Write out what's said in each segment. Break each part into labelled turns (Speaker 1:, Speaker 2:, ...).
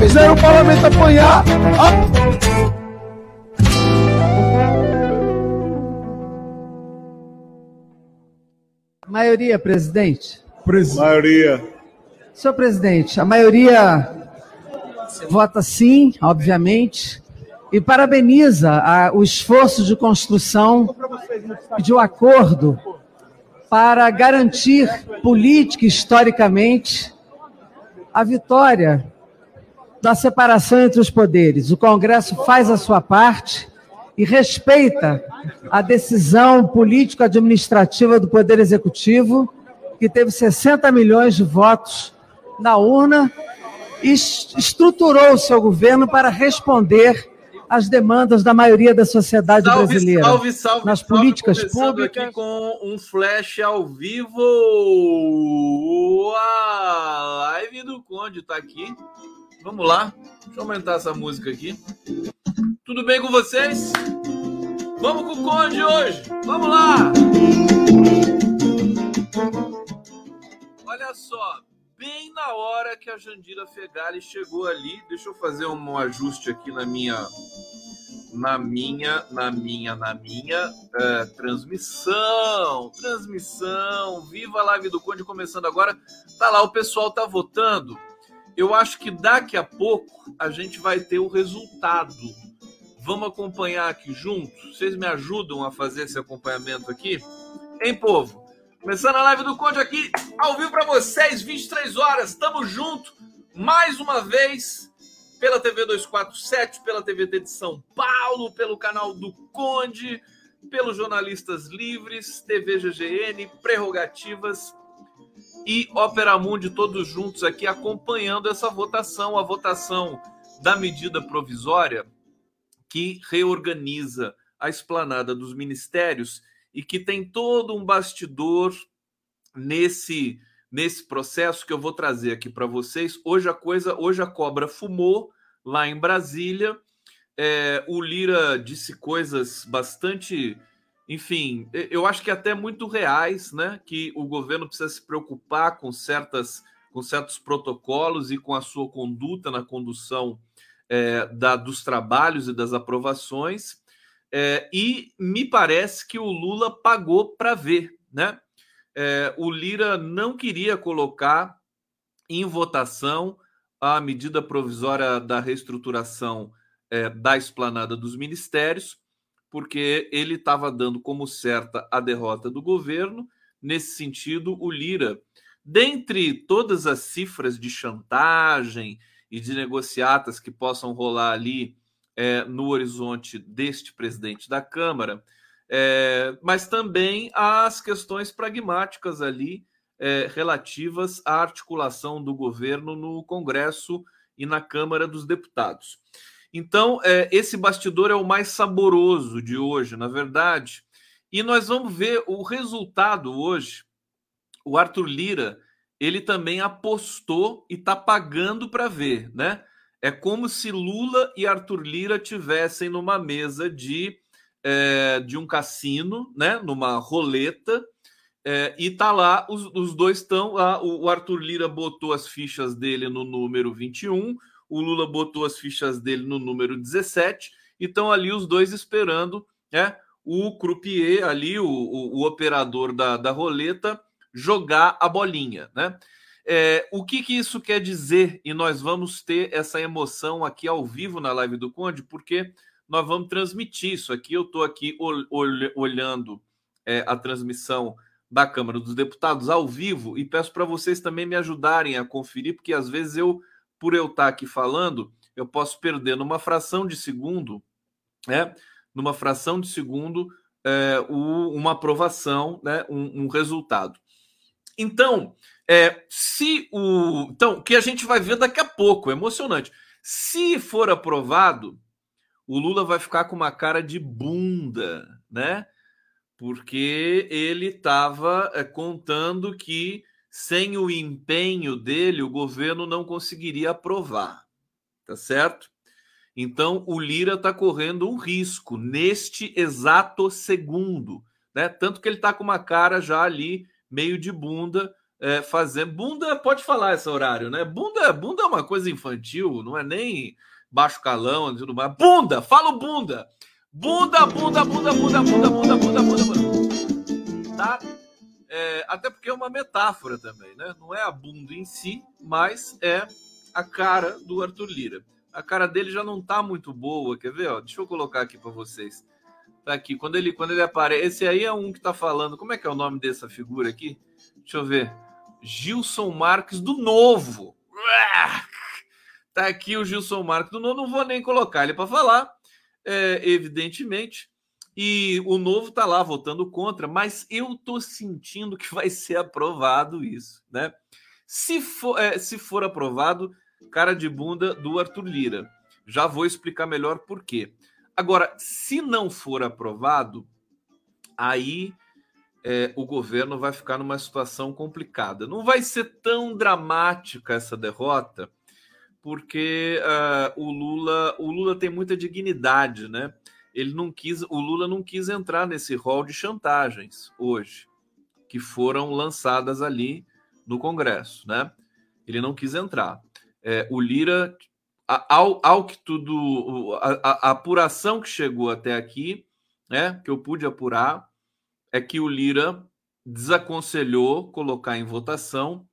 Speaker 1: fizeram o parlamento apanhar. Ah,
Speaker 2: Maioria, presidente.
Speaker 3: Maioria.
Speaker 2: Senhor presidente, a maioria vota sim, obviamente, e parabeniza a- o esforço de construção de um acordo para garantir política e historicamente a vitória da separação entre os poderes. O Congresso faz a sua parte e respeita a decisão político-administrativa do Poder Executivo, que teve 60 milhões de votos na urna e es- estruturou o seu governo para responder às demandas da maioria da sociedade
Speaker 4: Salve,
Speaker 2: brasileira.
Speaker 4: salve, salve,
Speaker 2: nas
Speaker 4: salve,
Speaker 2: políticas públicas.
Speaker 4: aqui com um flash ao vivo. A live do Conde tá aqui. Vamos lá. Deixa eu aumentar essa música aqui. Tudo bem com vocês? Vamos com o Conde hoje. Vamos lá. Olha só, bem na hora que a Jandira Fegali chegou ali, deixa eu fazer um ajuste aqui na minha na minha, na minha, na minha eh, transmissão, transmissão, viva a live do Conde começando agora. Tá lá, o pessoal tá votando. Eu acho que daqui a pouco a gente vai ter o resultado. Vamos acompanhar aqui junto? Vocês me ajudam a fazer esse acompanhamento aqui? Hein, povo? Começando a live do Conde aqui, ao vivo para vocês, 23 horas, tamo junto, mais uma vez, pela TV 247, pela TVT de São Paulo, pelo canal do Conde, pelos Jornalistas Livres, TV GGN, Prerrogativas e Ópera Mundi, todos juntos aqui acompanhando essa votação, a votação da medida provisória que reorganiza a esplanada dos ministérios e que tem todo um bastidor nesse nesse processo que eu vou trazer aqui para vocês. Hoje a coisa, hoje a cobra fumou lá em Brasília. É, o Lira disse coisas bastante, enfim, eu acho que até muito reais, né? Que o governo precisa se preocupar com certas, com certos protocolos e com a sua conduta na condução é, da, dos trabalhos e das aprovações. É, e me parece que o Lula pagou para ver, né? É, o Lira não queria colocar em votação a medida provisória da reestruturação é, da esplanada dos ministérios, porque ele estava dando como certa a derrota do governo. Nesse sentido, o Lira, dentre todas as cifras de chantagem e de negociatas que possam rolar ali é, no horizonte deste presidente da Câmara, é, mas também as questões pragmáticas ali é, relativas à articulação do governo no Congresso e na Câmara dos Deputados. Então, é, esse bastidor é o mais saboroso de hoje, na verdade, e nós vamos ver o resultado hoje. O Arthur Lira, ele também apostou e está pagando para ver, né? É como se Lula e Arthur Lira tivessem numa mesa de é, de um cassino, né, numa roleta, é, e tá lá, os, os dois estão lá. O, o Arthur Lira botou as fichas dele no número 21, o Lula botou as fichas dele no número 17, e estão ali os dois esperando né, o croupier ali, o, o, o operador da, da roleta, jogar a bolinha, né? É, o que, que isso quer dizer? E nós vamos ter essa emoção aqui ao vivo na live do Conde, porque nós vamos transmitir isso aqui. Eu estou aqui ol olhando é, a transmissão da Câmara dos Deputados ao vivo e peço para vocês também me ajudarem a conferir, porque às vezes eu, por eu estar aqui falando, eu posso perder numa fração de segundo, né? Numa fração de segundo, é, o, uma aprovação, né? Um, um resultado. Então, é, se o. Então, que a gente vai ver daqui a pouco, é emocionante. Se for aprovado, o Lula vai ficar com uma cara de bunda, né? porque ele estava é, contando que sem o empenho dele o governo não conseguiria aprovar, tá certo? Então o Lira está correndo um risco neste exato segundo, né? Tanto que ele está com uma cara já ali meio de bunda, é, fazendo bunda pode falar esse horário, né? Bunda, bunda é uma coisa infantil, não é nem baixo calão, tudo mais. Bunda, fala bunda. Bunda, bunda, bunda, bunda, bunda, bunda, bunda, bunda, bunda. Tá? É, até porque é uma metáfora também, né? Não é a bunda em si, mas é a cara do Arthur Lira. A cara dele já não tá muito boa, quer ver? Ó, deixa eu colocar aqui para vocês. Tá aqui, quando ele, quando ele aparece. Esse aí é um que tá falando. Como é que é o nome dessa figura aqui? Deixa eu ver. Gilson Marques do Novo. Tá aqui o Gilson Marques do Novo. Não vou nem colocar ele para falar é, evidentemente. E o novo está lá votando contra, mas eu estou sentindo que vai ser aprovado isso, né? Se for, é, se for aprovado, cara de bunda do Arthur Lira. Já vou explicar melhor por quê. Agora, se não for aprovado, aí é, o governo vai ficar numa situação complicada. Não vai ser tão dramática essa derrota, porque uh, o Lula o Lula tem muita dignidade, né? Ele não quis, o Lula não quis entrar nesse rol de chantagens hoje que foram lançadas ali no Congresso, né? Ele não quis entrar. É, o Lira, ao, ao que tudo, a, a, apuração que chegou até aqui, né? Que eu pude apurar, é que o Lira desaconselhou colocar em votação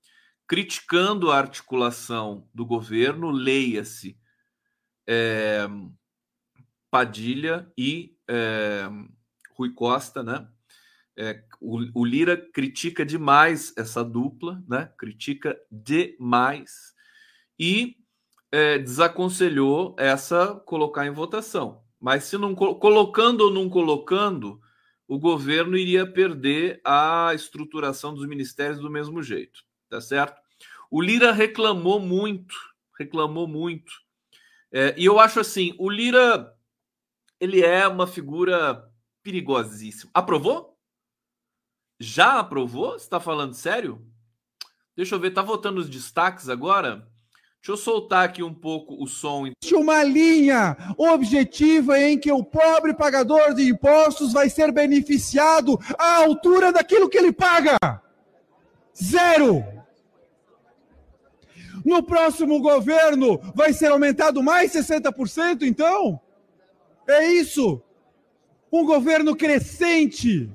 Speaker 4: criticando a articulação do governo, leia-se é, Padilha e é, Rui Costa, né? É, o, o, Lira critica demais essa dupla, né? Critica demais e é, desaconselhou essa colocar em votação. Mas se não colocando ou não colocando, o governo iria perder a estruturação dos ministérios do mesmo jeito tá certo? O Lira reclamou muito, reclamou muito. É, e eu acho assim, o Lira ele é uma figura perigosíssima. Aprovou? Já aprovou? Você está falando sério? Deixa eu ver, tá votando os destaques agora? Deixa eu soltar aqui um pouco o som.
Speaker 1: Uma linha objetiva em que o pobre pagador de impostos vai ser beneficiado à altura daquilo que ele paga. Zero. No próximo governo vai ser aumentado mais 60%, então? É isso. Um governo crescente.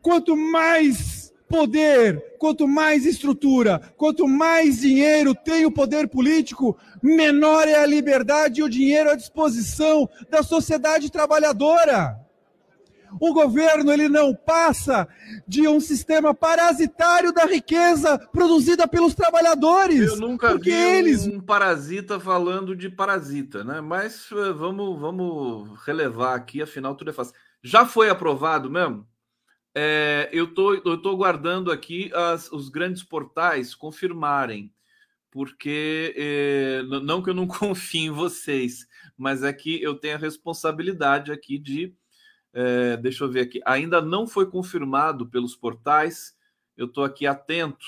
Speaker 1: Quanto mais poder, quanto mais estrutura, quanto mais dinheiro tem o poder político, menor é a liberdade e o dinheiro à disposição da sociedade trabalhadora. O governo ele não passa de um sistema parasitário da riqueza produzida pelos trabalhadores.
Speaker 4: Eu nunca vi eles... um parasita falando de parasita, né? Mas eh, vamos, vamos relevar aqui, afinal tudo é fácil. Já foi aprovado mesmo? É, eu tô, eu tô guardando aqui as, os grandes portais confirmarem, porque é, não que eu não confie em vocês, mas é que eu tenho a responsabilidade aqui de é, deixa eu ver aqui. Ainda não foi confirmado pelos portais. Eu estou aqui atento,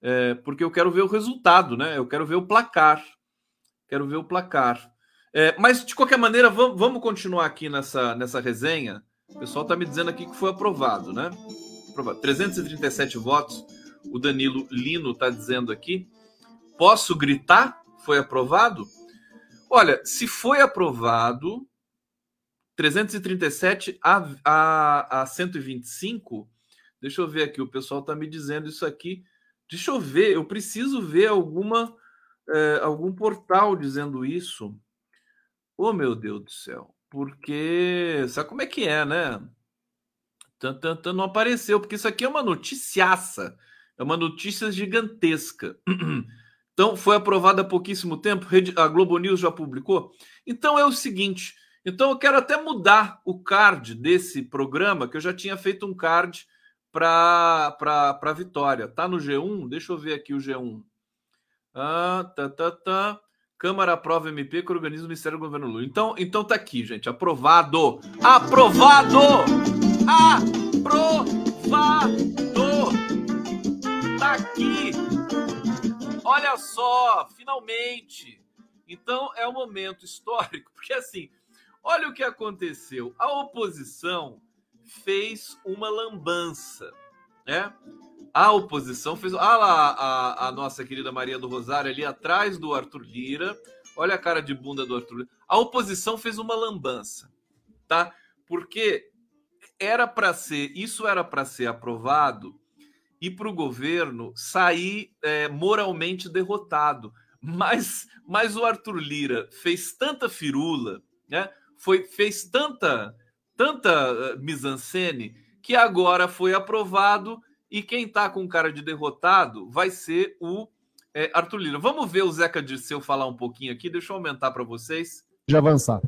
Speaker 4: é, porque eu quero ver o resultado, né? Eu quero ver o placar. Quero ver o placar. É, mas, de qualquer maneira, vamos, vamos, continuar aqui nessa, nessa resenha. O pessoal está me dizendo aqui que foi aprovado, né? Aprovado. 337 votos. O Danilo Lino está dizendo aqui. Posso gritar? Foi aprovado? Olha, se foi aprovado, 337 a, a, a 125. Deixa eu ver aqui, o pessoal está me dizendo isso aqui. Deixa eu ver, eu preciso ver alguma é, algum portal dizendo isso. Oh, meu Deus do céu. Porque. Sabe como é que é, né? Não apareceu, porque isso aqui é uma noticiaça. É uma notícia gigantesca. Então, foi aprovada há pouquíssimo tempo, a Globo News já publicou. Então, é o seguinte: então eu quero até mudar o card desse programa, que eu já tinha feito um card para a Vitória. Tá no G1? Deixa eu ver aqui o G1. Ah, tá, tá, tá. Câmara aprova MP que organiza o Ministério do Governo Lula. Então, então tá aqui, gente. Aprovado! Aprovado! Aprovado! Tá aqui! Olha só, finalmente! Então é um momento histórico, porque assim, olha o que aconteceu. A oposição fez uma lambança, né? A oposição fez. Ah lá, a, a nossa querida Maria do Rosário ali atrás do Arthur Lira. Olha a cara de bunda do Arthur Lira. A oposição fez uma lambança, tá? Porque era para ser, isso era para ser aprovado e para o governo sair é, moralmente derrotado. Mas, mas o Arthur Lira fez tanta firula, né? Foi, fez tanta, tanta uh, mise-en-scène que agora foi aprovado e quem está com cara de derrotado vai ser o é, Arthur Lira. Vamos ver o Zeca Dirceu falar um pouquinho aqui. Deixa eu aumentar para vocês.
Speaker 3: De avançar.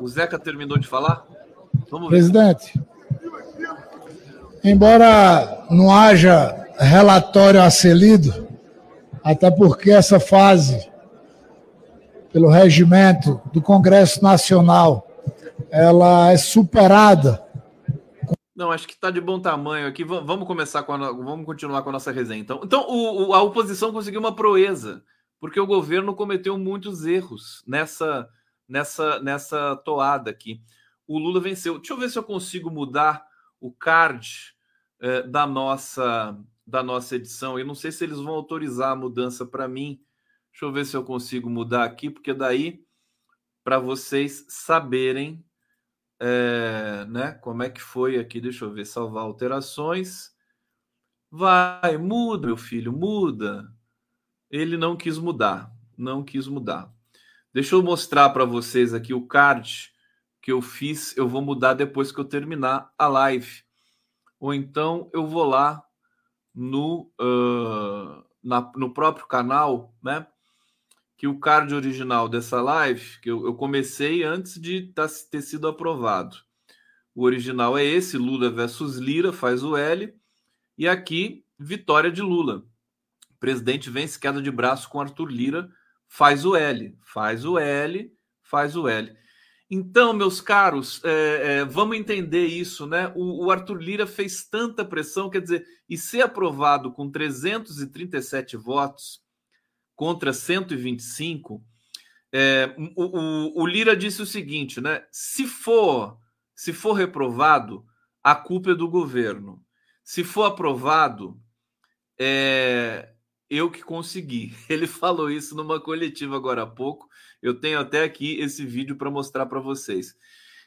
Speaker 4: O Zeca terminou de falar?
Speaker 3: Vamos ver. Presidente, embora não haja relatório a ser lido, até porque essa fase, pelo regimento do Congresso Nacional, ela é superada
Speaker 4: não, acho que está de bom tamanho aqui. Vamos começar com a, vamos continuar com a nossa resenha. Então, então o, a oposição conseguiu uma proeza, porque o governo cometeu muitos erros nessa nessa nessa toada aqui. O Lula venceu. Deixa eu ver se eu consigo mudar o card eh, da nossa da nossa edição. Eu não sei se eles vão autorizar a mudança para mim. Deixa eu ver se eu consigo mudar aqui, porque daí para vocês saberem é, né? Como é que foi aqui? Deixa eu ver, salvar alterações. Vai, muda, meu filho, muda. Ele não quis mudar, não quis mudar. Deixa eu mostrar para vocês aqui o card que eu fiz. Eu vou mudar depois que eu terminar a live. Ou então eu vou lá no, uh, na, no próprio canal, né? Que o card original dessa live, que eu, eu comecei antes de tá, ter sido aprovado. O original é esse, Lula versus Lira, faz o L. E aqui, vitória de Lula. O presidente vence queda de braço com Arthur Lira, faz o L, faz o L, faz o L. Então, meus caros, é, é, vamos entender isso, né? O, o, Arthur Lira fez tanta pressão, quer dizer, e ser aprovado com 337 votos, contra 125, é, o, o, o Lira disse o seguinte, né? Se for, se for reprovado, a culpa é do governo. Se for aprovado, é eu que consegui. Ele falou isso numa coletiva agora há pouco. Eu tenho até aqui esse vídeo para mostrar para vocês.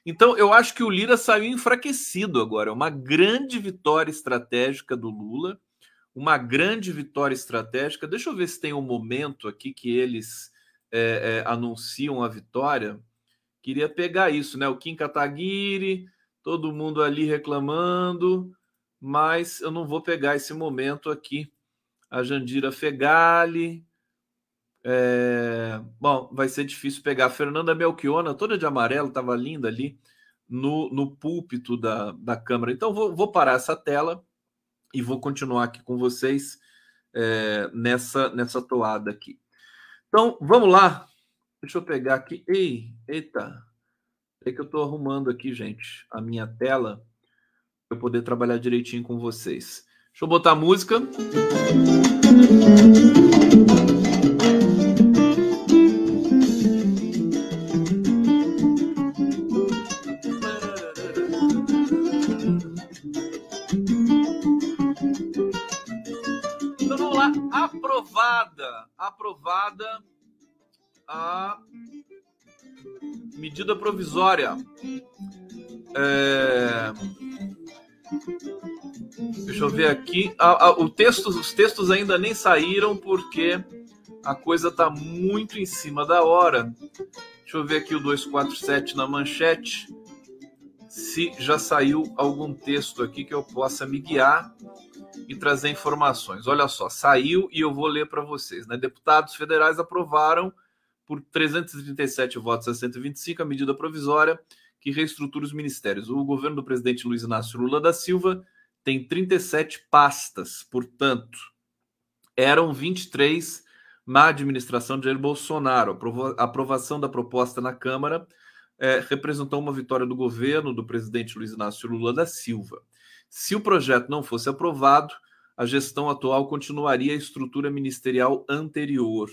Speaker 4: Então, eu acho que o Lira saiu enfraquecido agora. É uma grande vitória estratégica do Lula uma grande vitória estratégica. Deixa eu ver se tem um momento aqui que eles é, é, anunciam a vitória. Queria pegar isso, né? O Kim Kataguiri, todo mundo ali reclamando, mas eu não vou pegar esse momento aqui. A Jandira Fegali. É... Bom, vai ser difícil pegar. A Fernanda Melchiona, toda de amarelo, estava linda ali no, no púlpito da, da Câmara. Então, vou, vou parar essa tela e vou continuar aqui com vocês é, nessa, nessa toada aqui. Então, vamos lá. Deixa eu pegar aqui. Ei, eita. É que eu estou arrumando aqui, gente, a minha tela para eu poder trabalhar direitinho com vocês. Deixa eu botar a música. aprovada, aprovada a medida provisória. É... Deixa eu ver aqui. A, a, o texto, os textos ainda nem saíram porque A coisa está muito em cima da hora. Deixa eu ver aqui o 247 na manchete. Se já saiu algum texto aqui que eu possa me guiar e trazer informações. Olha só, saiu e eu vou ler para vocês. Né? Deputados federais aprovaram por 337 votos a 125 a medida provisória que reestrutura os ministérios. O governo do presidente Luiz Inácio Lula da Silva tem 37 pastas, portanto, eram 23 na administração de Jair Bolsonaro. A aprovação da proposta na Câmara é, representou uma vitória do governo do presidente Luiz Inácio Lula da Silva. Se o projeto não fosse aprovado, a gestão atual continuaria a estrutura ministerial anterior.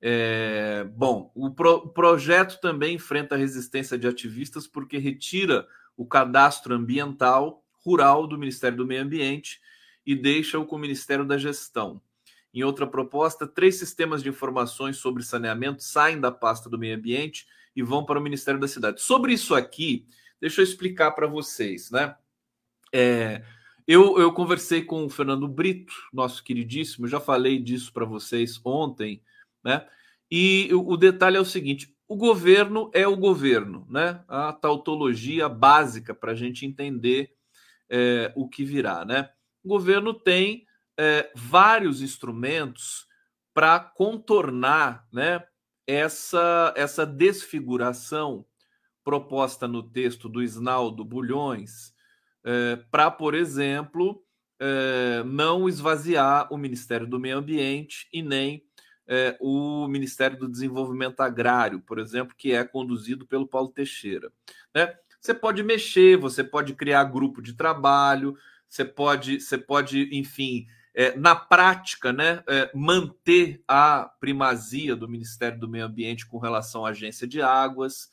Speaker 4: É, bom, o pro, projeto também enfrenta a resistência de ativistas porque retira o cadastro ambiental rural do Ministério do Meio Ambiente e deixa-o com o Ministério da Gestão. Em outra proposta, três sistemas de informações sobre saneamento saem da pasta do meio ambiente e vão para o Ministério da Cidade. Sobre isso aqui, deixa eu explicar para vocês, né? É, eu, eu conversei com o Fernando Brito, nosso queridíssimo, já falei disso para vocês ontem, né? E o, o detalhe é o seguinte: o governo é o governo, né? A tautologia básica para a gente entender é, o que virá, né? O governo tem é, vários instrumentos para contornar né, essa, essa desfiguração proposta no texto do Isnaldo Bulhões, é, para, por exemplo, é, não esvaziar o Ministério do Meio Ambiente e nem é, o Ministério do Desenvolvimento Agrário, por exemplo, que é conduzido pelo Paulo Teixeira. Né? Você pode mexer, você pode criar grupo de trabalho, você pode, você pode, enfim, é, na prática, né, é, manter a primazia do Ministério do Meio Ambiente com relação à agência de águas.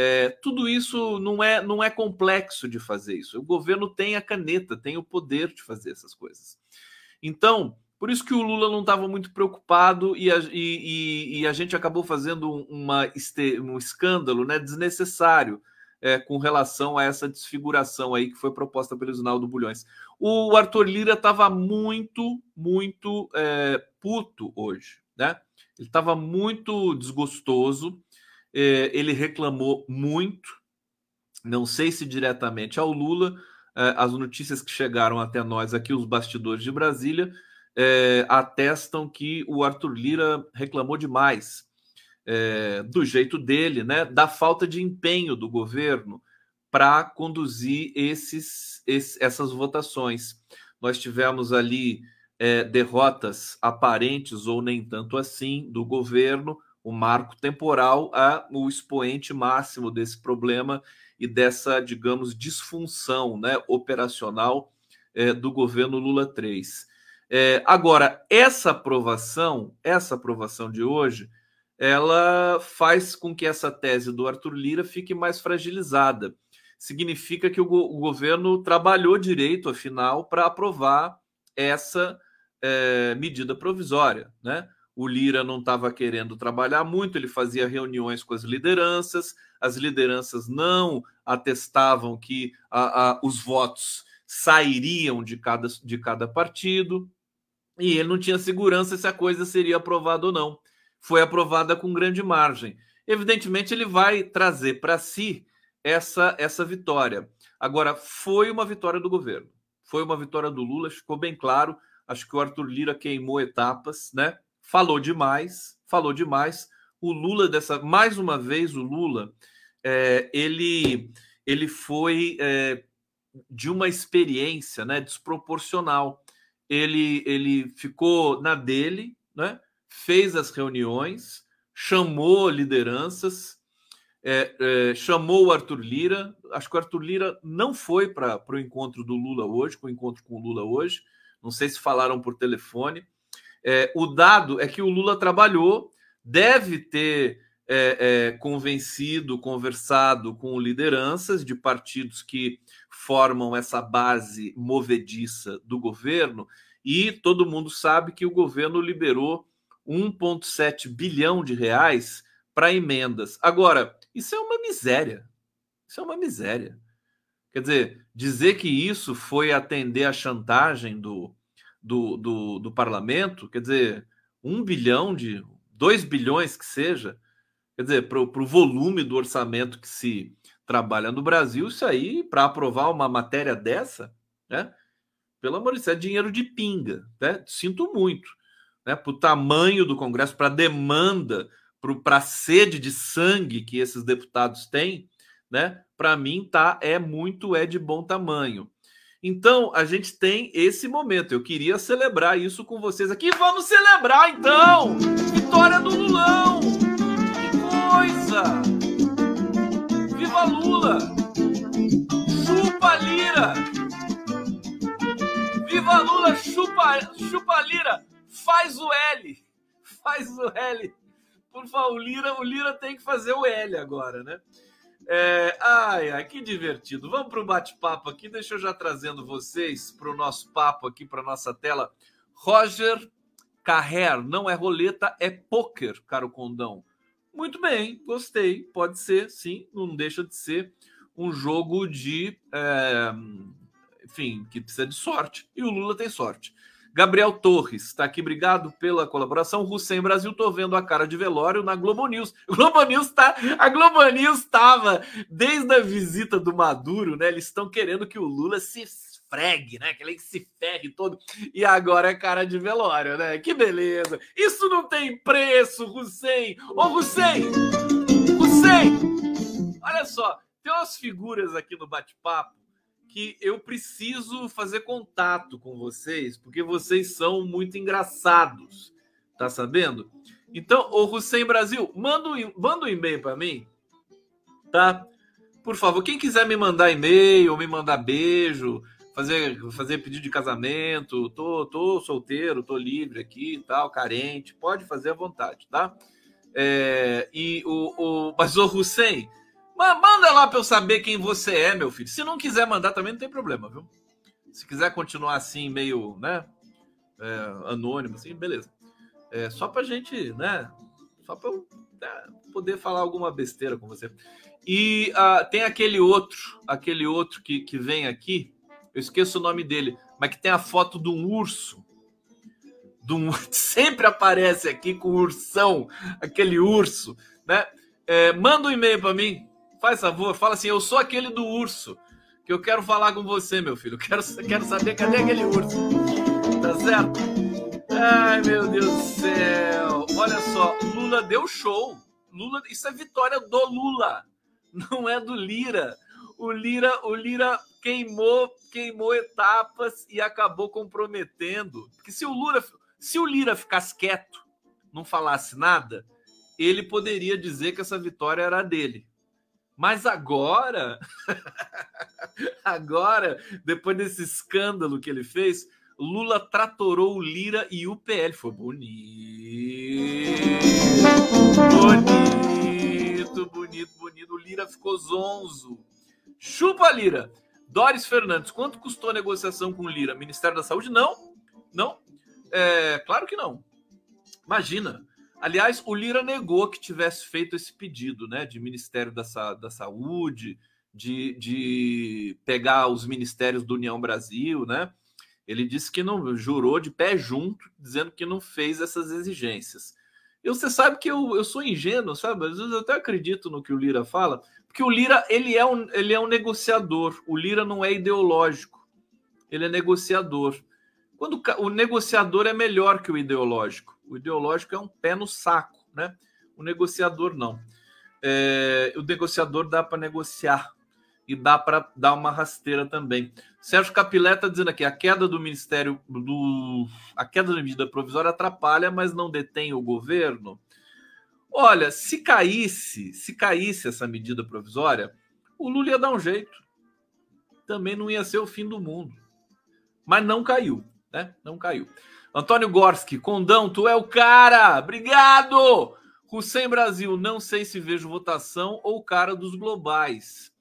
Speaker 4: É, tudo isso não é, não é complexo de fazer isso. O governo tem a caneta, tem o poder de fazer essas coisas. Então, por isso que o Lula não estava muito preocupado e a, e, e a, gente acabou fazendo uma, um escândalo né, desnecessário é, com relação a essa desfiguração aí que foi proposta pelo Isnaldo Bulhões. O Arthur Lira estava muito, muito é, puto hoje, né? Ele estava muito desgostoso, ele reclamou muito, não sei se diretamente ao Lula, é, as notícias que chegaram até nós aqui, os bastidores de Brasília, é, atestam que o Arthur Lira reclamou demais do jeito dele, né, da falta de empenho do governo para conduzir esses, esses, essas votações. Nós tivemos ali é, derrotas aparentes ou nem tanto assim do governo, o marco temporal é o expoente máximo desse problema e dessa, digamos, disfunção né, operacional é, do governo Lula 3. É, agora, essa aprovação, essa aprovação de hoje, ela faz com que essa tese do Arthur Lira fique mais fragilizada. Significa que o, go o governo trabalhou direito, afinal, para aprovar essa é, medida provisória. Né? O Lira não estava querendo trabalhar muito, ele fazia reuniões com as lideranças, as lideranças não atestavam que a, a, os votos sairiam de cada, de cada partido, e ele não tinha segurança se a coisa seria aprovada ou não foi aprovada com grande margem. Evidentemente, ele vai trazer para si essa, essa vitória. Agora, foi uma vitória do governo, foi uma vitória do Lula, ficou bem claro. Acho que o Arthur Lira queimou etapas, né? Falou demais, falou demais. O Lula, dessa mais uma vez, o Lula, é, ele, ele foi é, de uma experiência né, desproporcional. Ele, ele ficou na dele, né? fez as reuniões, chamou lideranças, é, é, chamou o Arthur Lira. Acho que o Arthur Lira não foi para o encontro do Lula hoje, com o encontro com o Lula hoje. Não sei se falaram por telefone. É, o dado é que o Lula trabalhou, deve ter é, é, convencido, conversado com lideranças de partidos que formam essa base movediça do governo, e todo mundo sabe que o governo liberou 1,7 bilhão de reais para emendas. Agora, isso é uma miséria. Isso é uma miséria. Quer dizer, dizer que isso foi atender à chantagem do, do, do, do parlamento, quer dizer, um bilhão de. dois bilhões que seja, quer dizer, para o volume do orçamento que se trabalha no Brasil, isso aí, para aprovar uma matéria dessa, né? Pelo amor de Deus, é dinheiro de pinga, né? Sinto muito, né? Para o tamanho do Congresso, para a demanda, para a sede de sangue que esses deputados têm, né? Para mim, tá é muito é de bom tamanho. Então, a gente tem esse momento. Eu queria celebrar isso com vocês aqui. Vamos celebrar então! Vitória do Lulão! Que coisa! Viva Lula! Chupa Lira! Viva Lula, chupa, chupa Lira! Faz o L! Faz o L! Por favor, o Lira, o Lira tem que fazer o L agora, né? É, ai, ai, que divertido. Vamos para o bate-papo aqui. Deixa eu já trazendo vocês para o nosso papo aqui, para nossa tela. Roger Carrer, não é roleta, é poker, caro Condão. Muito bem, gostei. Pode ser, sim, não deixa de ser um jogo de. É, enfim, que precisa de sorte. E o Lula tem sorte. Gabriel Torres está aqui, obrigado pela colaboração. Hussein Brasil, tô vendo a cara de velório na Globo News. Globo News tá, a Globo News estava desde a visita do Maduro, né? Eles estão querendo que o Lula se esfregue, né? Que ele se ferre todo. E agora é cara de velório, né? Que beleza. Isso não tem preço, Hussein. Ô, Hussein! Hussein! Olha só, tem umas figuras aqui no bate-papo que eu preciso fazer contato com vocês, porque vocês são muito engraçados, tá sabendo? Então, o Hussein Brasil, manda um, manda um e-mail para mim, tá? Por favor, quem quiser me mandar e-mail, me mandar beijo, fazer, fazer pedido de casamento, tô, tô solteiro, tô livre aqui, tal, carente, pode fazer à vontade, tá? É, e o, o, mas o Hussein, Manda lá para eu saber quem você é, meu filho. Se não quiser mandar também não tem problema, viu? Se quiser continuar assim, meio, né? É, anônimo, assim, beleza. É, só pra gente, né? Só pra eu né, poder falar alguma besteira com você. E uh, tem aquele outro, aquele outro que, que vem aqui, eu esqueço o nome dele, mas que tem a foto de um urso. De um, sempre aparece aqui com o ursão, aquele urso, né? É, manda um e-mail para mim, Faz favor, fala assim: eu sou aquele do urso, que eu quero falar com você, meu filho. Quero, quero saber cadê aquele urso. Tá certo? Ai, meu Deus do céu. Olha só, Lula deu show. Lula, isso é vitória do Lula, não é do Lira. O Lira, o Lira queimou, queimou etapas e acabou comprometendo. Porque se o Lula, se o Lira ficasse quieto, não falasse nada, ele poderia dizer que essa vitória era dele. Mas agora, agora, depois desse escândalo que ele fez, Lula tratorou Lira e o PL. Foi bonito. Bonito, bonito, bonito. O Lira ficou zonzo. Chupa, Lira. Doris Fernandes, quanto custou a negociação com Lira? Ministério da Saúde? Não. Não. É, claro que não. Imagina. Aliás, o Lira negou que tivesse feito esse pedido, né, de Ministério da, Sa da Saúde, de, de pegar os ministérios do União Brasil, né? Ele disse que não jurou de pé junto, dizendo que não fez essas exigências. E você sabe que eu, eu sou ingênuo, sabe? Às vezes eu até acredito no que o Lira fala, porque o Lira ele é um, ele é um negociador. O Lira não é ideológico, ele é negociador. Quando o negociador é melhor que o ideológico. O ideológico é um pé no saco, né? O negociador não. É, o negociador dá para negociar e dá para dar uma rasteira também. Sérgio Capilé está dizendo aqui: a queda do Ministério do a queda da medida provisória atrapalha, mas não detém o governo. Olha, se caísse, se caísse essa medida provisória, o Lula ia dar um jeito. Também não ia ser o fim do mundo. Mas não caiu, né? Não caiu. Antônio Gorski, Condão, tu é o cara! Obrigado! Hussein Brasil, não sei se vejo votação ou cara dos globais.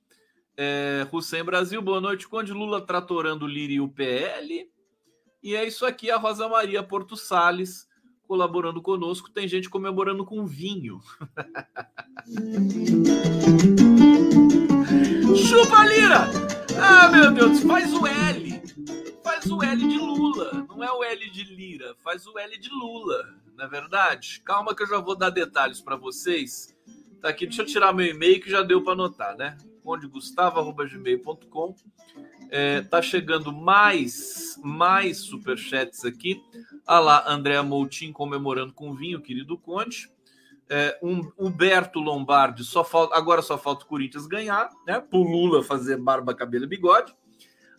Speaker 4: É, Hussein Brasil, boa noite. Conde Lula tratorando Lira e o PL. E é isso aqui, a Rosa Maria Porto Salles colaborando conosco. Tem gente comemorando com vinho. Chupa Lira! Ah, meu Deus, faz o L faz o L de Lula, não é o L de Lira, faz o L de Lula, não é verdade? Calma que eu já vou dar detalhes para vocês. Tá aqui, deixa eu tirar meu e-mail que já deu para anotar, né? condegustavo.gmail.com é, tá chegando mais mais superchats aqui. Ah lá, Andréa Moutinho comemorando com vinho, querido Conde. É, um, Humberto Lombardi, só falta, agora só falta o Corinthians ganhar, né? Pro Lula fazer barba, cabelo e bigode.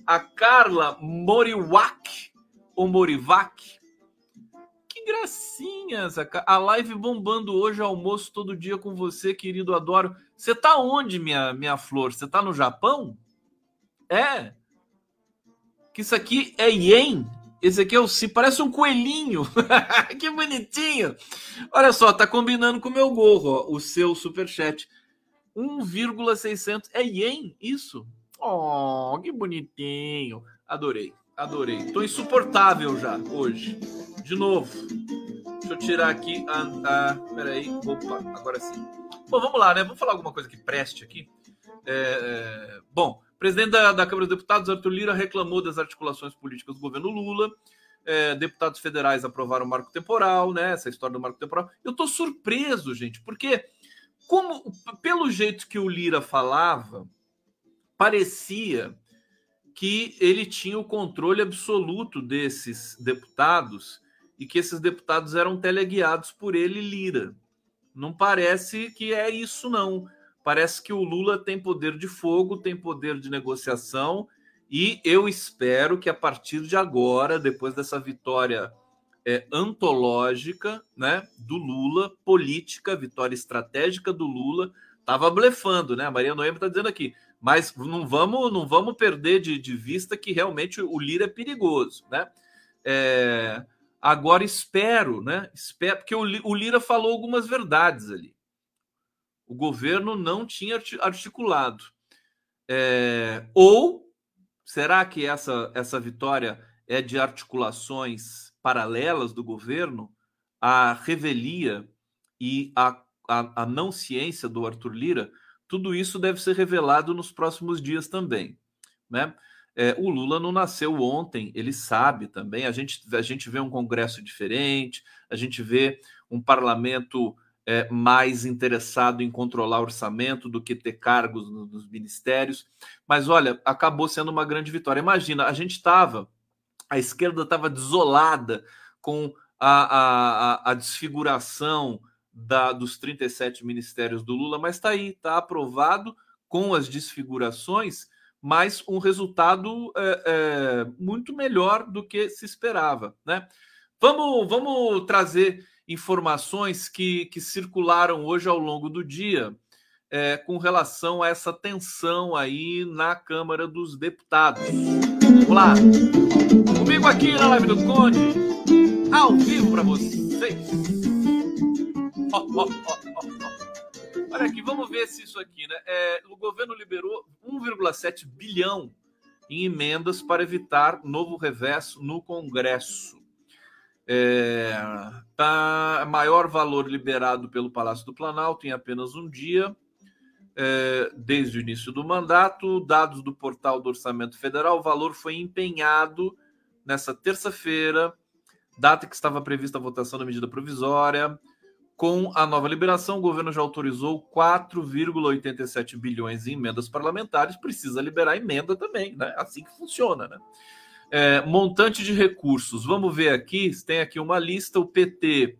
Speaker 4: A Carla Moriwak, ou Morivac, que gracinhas! A live bombando hoje, almoço todo dia com você, querido, adoro. Você tá onde, minha, minha flor? Você tá no Japão? É. Que isso aqui é ien? Esse aqui é o si, parece um coelhinho. que bonitinho. Olha só, tá combinando com o meu gorro, ó, o seu superchat. 1,600 é ien, isso. Oh, que bonitinho. Adorei, adorei. Tô insuportável já hoje. De novo. Deixa eu tirar aqui a, a peraí. Opa, agora sim. Bom, vamos lá, né? Vamos falar alguma coisa que preste aqui. É, é, bom, presidente da, da, Câmara dos Deputados, Arthur Lira, reclamou das articulações políticas do governo Lula. É, deputados federais aprovaram o marco temporal, né? Essa história do marco temporal. Eu tô surpreso, gente, porque como pelo jeito que o Lira falava, parecia que ele tinha o controle absoluto desses deputados e que esses deputados eram teleguiados por ele, Lira. Não parece que é isso, não. Parece que o Lula tem poder de fogo, tem poder de negociação, e eu espero que a partir de agora, depois dessa vitória é, antológica né, do Lula, política, vitória estratégica do Lula, estava blefando, né? A Maria Noemi está dizendo aqui, mas não vamos, não vamos perder de, de vista que realmente o Lira é perigoso, né? É, Agora espero, né? Espero, porque o Lira falou algumas verdades ali. O governo não tinha articulado. É, ou será que essa, essa vitória é de articulações paralelas do governo? A revelia e a, a, a não ciência do Arthur Lira, tudo isso deve ser revelado nos próximos dias também. Né? É, o Lula não nasceu ontem, ele sabe também. A gente, a gente vê um Congresso diferente, a gente vê um parlamento é, mais interessado em controlar orçamento do que ter cargos no, nos ministérios. Mas olha, acabou sendo uma grande vitória. Imagina, a gente estava, a esquerda estava desolada com a, a, a desfiguração da, dos 37 ministérios do Lula, mas está aí, está aprovado com as desfigurações mas um resultado é, é, muito melhor do que se esperava. Né? Vamos, vamos trazer informações que, que circularam hoje ao longo do dia é, com relação a essa tensão aí na Câmara dos Deputados. Vamos lá. Comigo aqui na live do Conde, ao vivo para vocês. Olha aqui, vamos ver se isso aqui, né? É, o governo liberou 1,7 bilhão em emendas para evitar novo reverso no Congresso. É, tá maior valor liberado pelo Palácio do Planalto em apenas um dia, é, desde o início do mandato. Dados do portal do Orçamento Federal, o valor foi empenhado nessa terça-feira, data que estava prevista a votação da medida provisória. Com a nova liberação, o governo já autorizou 4,87 bilhões em emendas parlamentares. Precisa liberar emenda também, né? Assim que funciona, né? É, montante de recursos. Vamos ver aqui. Tem aqui uma lista. O PT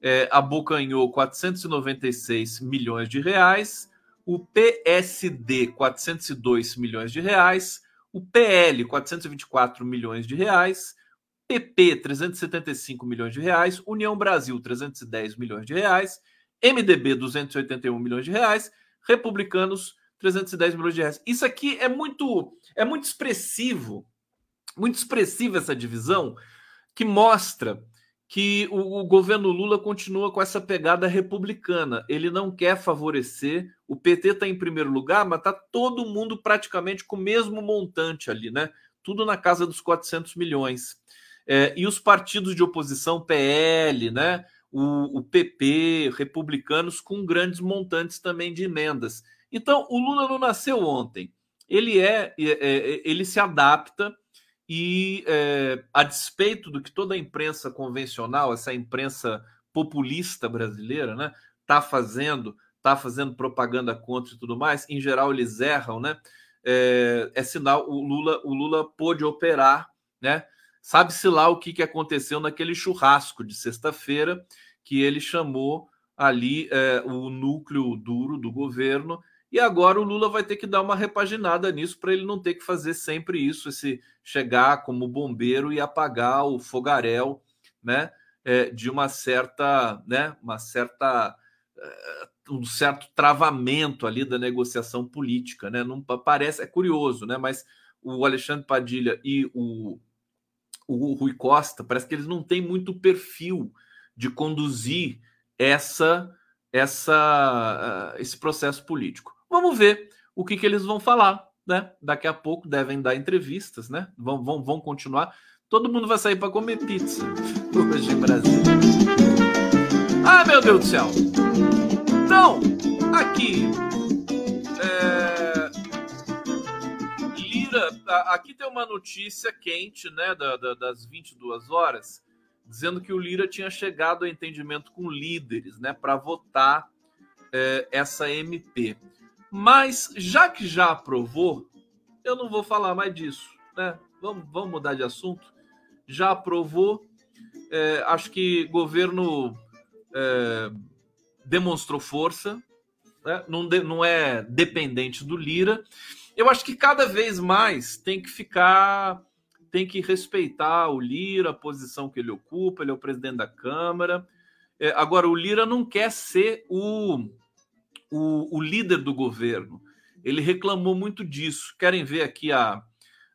Speaker 4: é, abocanhou 496 milhões de reais. O PSD, 402 milhões de reais. O PL, 424 milhões de reais. PP 375 milhões de reais, União Brasil 310 milhões de reais, MDB 281 milhões de reais, Republicanos 310 milhões de reais. Isso aqui é muito é muito expressivo, muito expressiva essa divisão que mostra que o, o, governo Lula continua com essa pegada republicana. Ele não quer favorecer. O PT está em primeiro lugar, mas está todo mundo praticamente com o mesmo montante ali, né? Tudo na casa dos 400 milhões. É, e os partidos de oposição, PL, né, o, o, PP, republicanos, com grandes montantes também de emendas. Então, o Lula não nasceu ontem. Ele é, é, é ele se adapta e é, a despeito do que toda a imprensa convencional, essa imprensa populista brasileira, né, tá fazendo, tá fazendo propaganda contra e tudo mais, em geral eles erram, né? É, é sinal o Lula, o Lula pôde operar, né? Sabe-se lá o que, que aconteceu naquele churrasco de sexta-feira que ele chamou ali é, o núcleo duro do governo e agora o Lula vai ter que dar uma repaginada nisso para ele não ter que fazer sempre isso, esse chegar como bombeiro e apagar o fogaréu, né? É, de uma certa, né? Uma certa é, um certo travamento ali da negociação política, né? Não parece, é curioso, né? Mas o Alexandre Padilha e o, o Rui Costa parece que eles não têm muito perfil de conduzir essa essa esse processo político. Vamos ver o que, que eles vão falar, né? Daqui a pouco devem dar entrevistas, né? Vão, vão, vão continuar. Todo mundo vai sair para comer pizza hoje em. Ah, meu Deus do céu! Então, aqui. Aqui tem uma notícia quente, né? Da, da, das 22 horas, dizendo que o Lira tinha chegado a entendimento com líderes, né? Para votar é, essa MP. Mas já que já aprovou, eu não vou falar mais disso, né? Vamos, vamos mudar de assunto. Já aprovou, é, acho que governo é, demonstrou força, né? não, de, não é dependente do Lira. Eu acho que cada vez mais tem que ficar, tem que respeitar o Lira, a posição que ele ocupa, ele é o presidente da Câmara. É, agora, o Lira não quer ser o o, o líder do governo. Ele reclamou muito disso. Querem ver aqui a,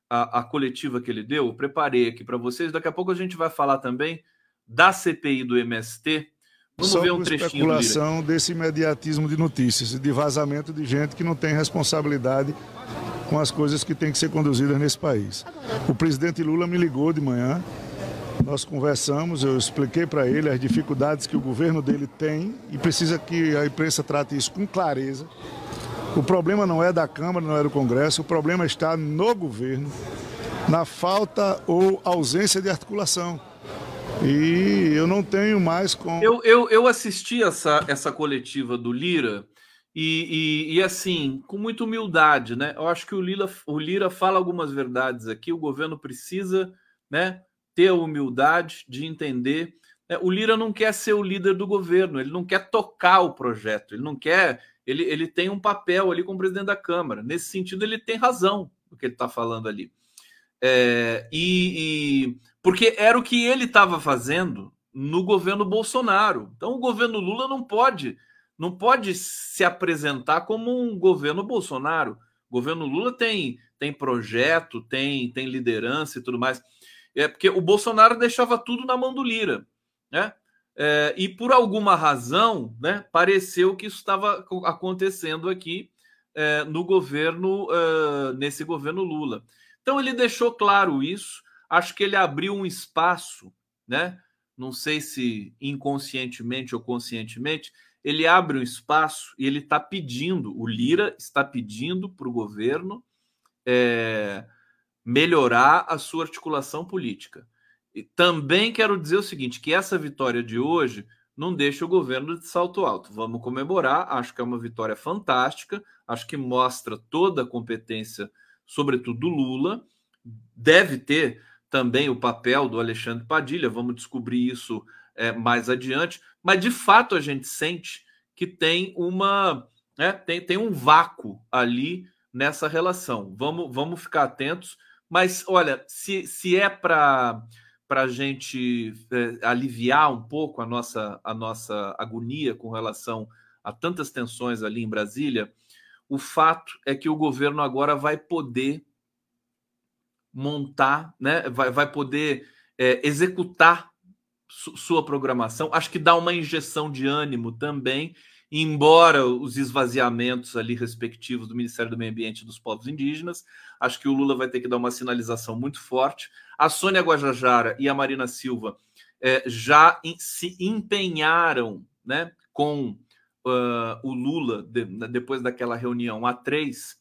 Speaker 4: a, a coletiva que ele deu? Eu preparei aqui para vocês. Daqui a pouco a gente vai falar também da CPI do MST.
Speaker 5: Vamos Só ver um trechinho. especulação desse imediatismo de notícias, de vazamento de gente que não tem responsabilidade com as coisas que têm que ser conduzidas nesse país. O presidente Lula me ligou de manhã nós conversamos, eu expliquei para ele as dificuldades que o governo dele tem e precisa que a imprensa trate isso com clareza. O problema não é da Câmara, não é do Congresso, o problema está no governo, na falta ou ausência de articulação. E eu não tenho mais com.
Speaker 4: Eu, eu, eu assisti essa, essa coletiva do Lira e, e, e, assim, com muita humildade, né? Eu acho que o Lira, o Lira fala algumas verdades aqui, o governo precisa né, ter a humildade de entender. Né? O Lira não quer ser o líder do governo, ele não quer tocar o projeto, ele não quer. Ele, ele tem um papel ali como presidente da Câmara. Nesse sentido, ele tem razão no que ele está falando ali. É, e, e, porque era o que ele estava fazendo no governo Bolsonaro. Então, o governo Lula não pode não pode se apresentar como um governo Bolsonaro. O governo Lula tem tem projeto, tem tem liderança e tudo mais. É porque o Bolsonaro deixava tudo na mão do Lira, né? É, e por alguma razão, né, pareceu que isso estava acontecendo aqui é, no governo, é, nesse governo Lula. Então ele deixou claro isso. Acho que ele abriu um espaço, né? Não sei se inconscientemente ou conscientemente, ele abre um espaço e ele está pedindo, o Lira está pedindo para o governo é, melhorar a sua articulação política. E também quero dizer o seguinte: que essa vitória de hoje não deixa o governo de salto alto. Vamos comemorar, acho que é uma vitória fantástica, acho que mostra toda a competência, sobretudo do Lula. Deve ter também o papel do Alexandre Padilha, vamos descobrir isso é, mais adiante, mas de fato a gente sente que tem uma. Né, tem, tem um vácuo ali nessa relação. Vamos, vamos ficar atentos mas olha, se, se é para para a gente é, aliviar um pouco a nossa, a nossa agonia com relação a tantas tensões ali em Brasília, o fato é que o governo agora vai poder montar, né, vai, vai poder é, executar su sua programação. Acho que dá uma injeção de ânimo também embora os esvaziamentos ali respectivos do Ministério do Meio Ambiente e dos povos indígenas, acho que o Lula vai ter que dar uma sinalização muito forte. A Sônia Guajajara e a Marina Silva é, já se empenharam né, com uh, o Lula, de, depois daquela reunião a três,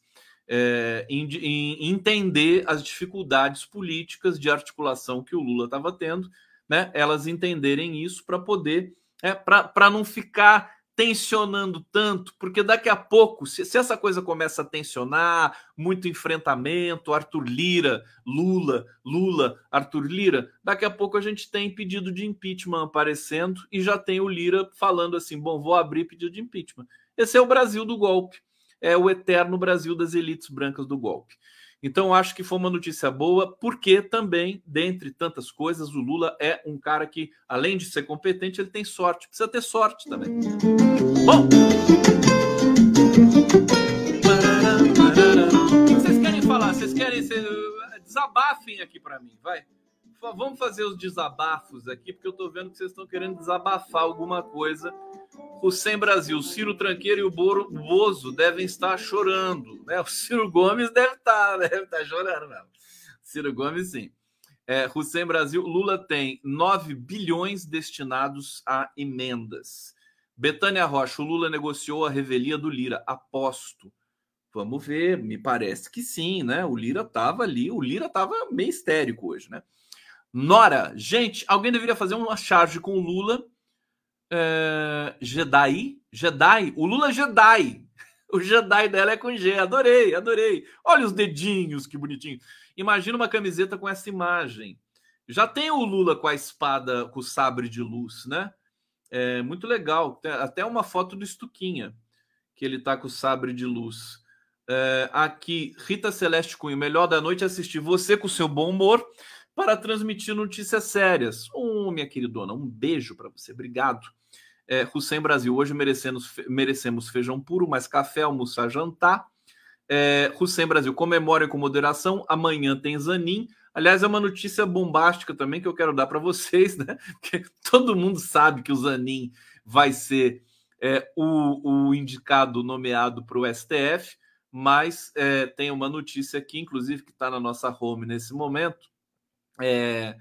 Speaker 4: é, em, em, entender as dificuldades políticas de articulação que o Lula estava tendo, né? Elas entenderem isso para poder, é, para não ficar tensionando tanto, porque daqui a pouco, se, se, essa coisa começa a tensionar, muito enfrentamento, Arthur Lira, Lula, Lula, Arthur Lira, daqui a pouco a gente tem pedido de impeachment aparecendo e já tem o Lira falando assim: bom, vou abrir pedido de impeachment. Esse é o Brasil do golpe, é o eterno Brasil das elites brancas do golpe. Então, acho que foi uma notícia boa, porque também, dentre tantas coisas, o Lula é um cara que, além de ser competente, ele tem sorte. Precisa ter sorte também. Bom! O que vocês querem falar? Vocês querem. Desabafem aqui para mim, vai. Vamos fazer os desabafos aqui, porque eu tô vendo que vocês estão querendo desabafar alguma coisa o Sem Brasil, Ciro Tranqueiro e o Boro, Bozo devem estar chorando. Né? O Ciro Gomes deve estar, deve estar chorando mesmo. Ciro Gomes, sim. É, Hussein Brasil, Lula tem 9 bilhões destinados a emendas. Betânia Rocha, o Lula negociou a revelia do Lira. Aposto. Vamos ver, me parece que sim, né? O Lira estava ali, o Lira estava meio histérico hoje, né? Nora, gente, alguém deveria fazer uma charge com o Lula é, Jedi? Jedi? O Lula é Jedi. O Jedi dela é com G. Adorei, adorei. Olha os dedinhos, que bonitinho. Imagina uma camiseta com essa imagem. Já tem o Lula com a espada, com o sabre de luz, né? É muito legal. Tem até uma foto do Estuquinha, que ele tá com o sabre de luz. É, aqui, Rita Celeste Cunha, melhor da noite assistir você com seu bom humor para transmitir notícias sérias. Oh, minha queridona, um beijo para você. Obrigado é, Hussein Brasil, hoje merecemos, merecemos feijão puro, mais café, almoçar, jantar. É, Hussein Brasil, comemore com moderação. Amanhã tem Zanin. Aliás, é uma notícia bombástica também que eu quero dar para vocês, né? Porque todo mundo sabe que o Zanin vai ser é, o, o, indicado nomeado para o STF, mas é, tem uma notícia aqui, inclusive, que está na nossa home nesse momento. É,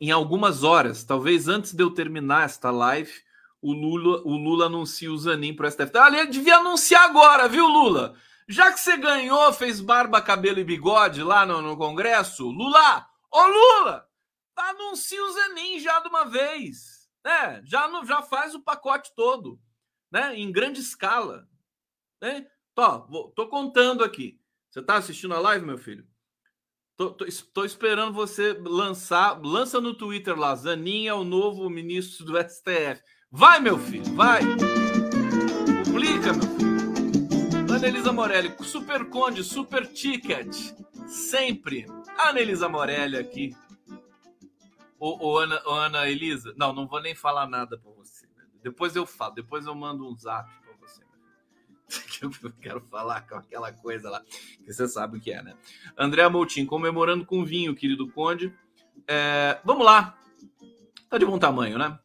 Speaker 4: em algumas horas, talvez antes de eu terminar esta live, o Lula, o Lula anuncia o Zanin para o STF. Ah, ele devia anunciar agora, viu, Lula? Já que você ganhou, fez barba, cabelo e bigode lá no, no Congresso, Lula, ô Lula, anuncia o Zanin já de uma vez, né? Já, no, já faz o pacote todo, né? Em grande escala, né? Tô, vou, tô contando aqui. Você tá assistindo a live, meu filho? Tô, esperando você lançar. Lança no Twitter lá. Zanin é o novo ministro do STF. Vai, meu filho, vai. Publica, meu filho. Anelisa Morelli, Super Conde, Super Ticket. Sempre. Anelisa Morelli aqui. Ô, ô, Ana, ô, Ana Elisa. Não, não vou nem falar nada pra você. Depois eu falo, depois eu mando um zap. Que eu quero falar com aquela coisa lá, que você sabe o que é, né? André Moutinho, comemorando com vinho, querido Conde. É, vamos lá. Tá de bom tamanho, né?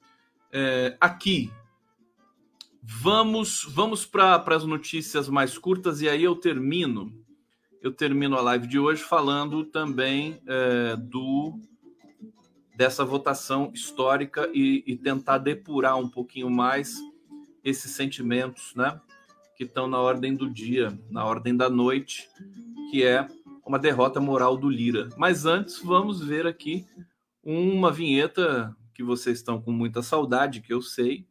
Speaker 4: é, aqui. Vamos, vamos para as notícias mais curtas e aí eu termino. Eu termino a live de hoje falando também é, do dessa votação histórica e, e, tentar depurar um pouquinho mais esses sentimentos, né, que estão na ordem do dia, na ordem da noite, que é uma derrota moral do Lira. Mas antes, vamos ver aqui uma vinheta que vocês estão com muita saudade, que eu sei,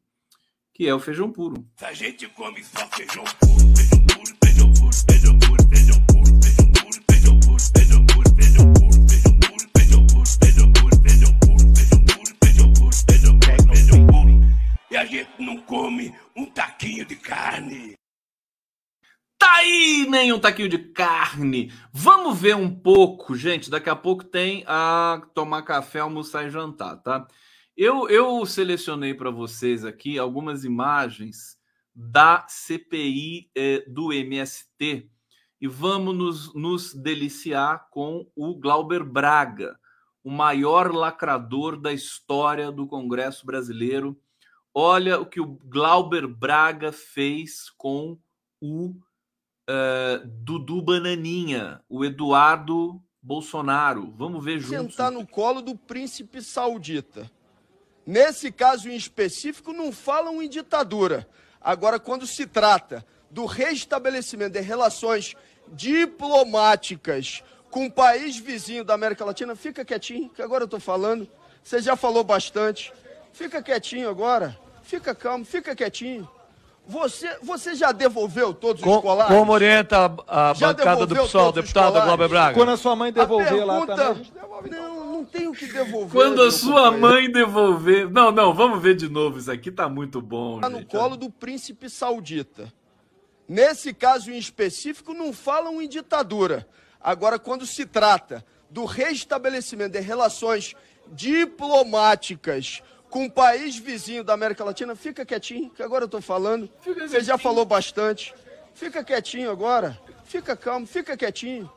Speaker 4: que é o feijão puro. Se a gente come só feijão puro. E a gente não come um taquinho de carne. Tá aí nenhum taquinho de carne. Vamos ver um pouco, gente. Daqui a pouco tem a tomar café, almoçar e jantar, tá? Eu, eu selecionei para vocês aqui algumas imagens da CPI eh, do MST e vamos nos, nos deliciar com o Glauber Braga, o maior lacrador da história do Congresso brasileiro. Olha o que o Glauber Braga fez com o uh, Dudu Bananinha, o Eduardo Bolsonaro. Vamos ver juntos.
Speaker 6: Sentar no colo do príncipe saudita. Nesse caso em específico, não falam em ditadura. Agora, quando se trata do restabelecimento de relações diplomáticas com um país vizinho da América Latina, fica quietinho, que agora eu estou falando. Você já falou bastante. Fica quietinho agora. Fica calmo, fica quietinho. Você, você já devolveu todos os
Speaker 7: Com,
Speaker 6: colares?
Speaker 7: como orienta a, a bancada do PSOL, deputada Glauber Braga?
Speaker 8: Quando a sua mãe devolver
Speaker 6: pergunta...
Speaker 8: lá também, a gente
Speaker 6: devolve. Não, não tenho que devolver.
Speaker 4: Quando a sua mãe devolver. Não, não, vamos ver de novo. Isso aqui tá muito bom.
Speaker 6: Está no colo do príncipe saudita. Nesse caso em específico, não falam em ditadura. Agora, quando se trata do restabelecimento de relações diplomáticas com um país vizinho da América Latina, fica quietinho, que agora eu estou falando. Fica Você já falou bastante. Fica quietinho agora. Fica calmo, fica quietinho.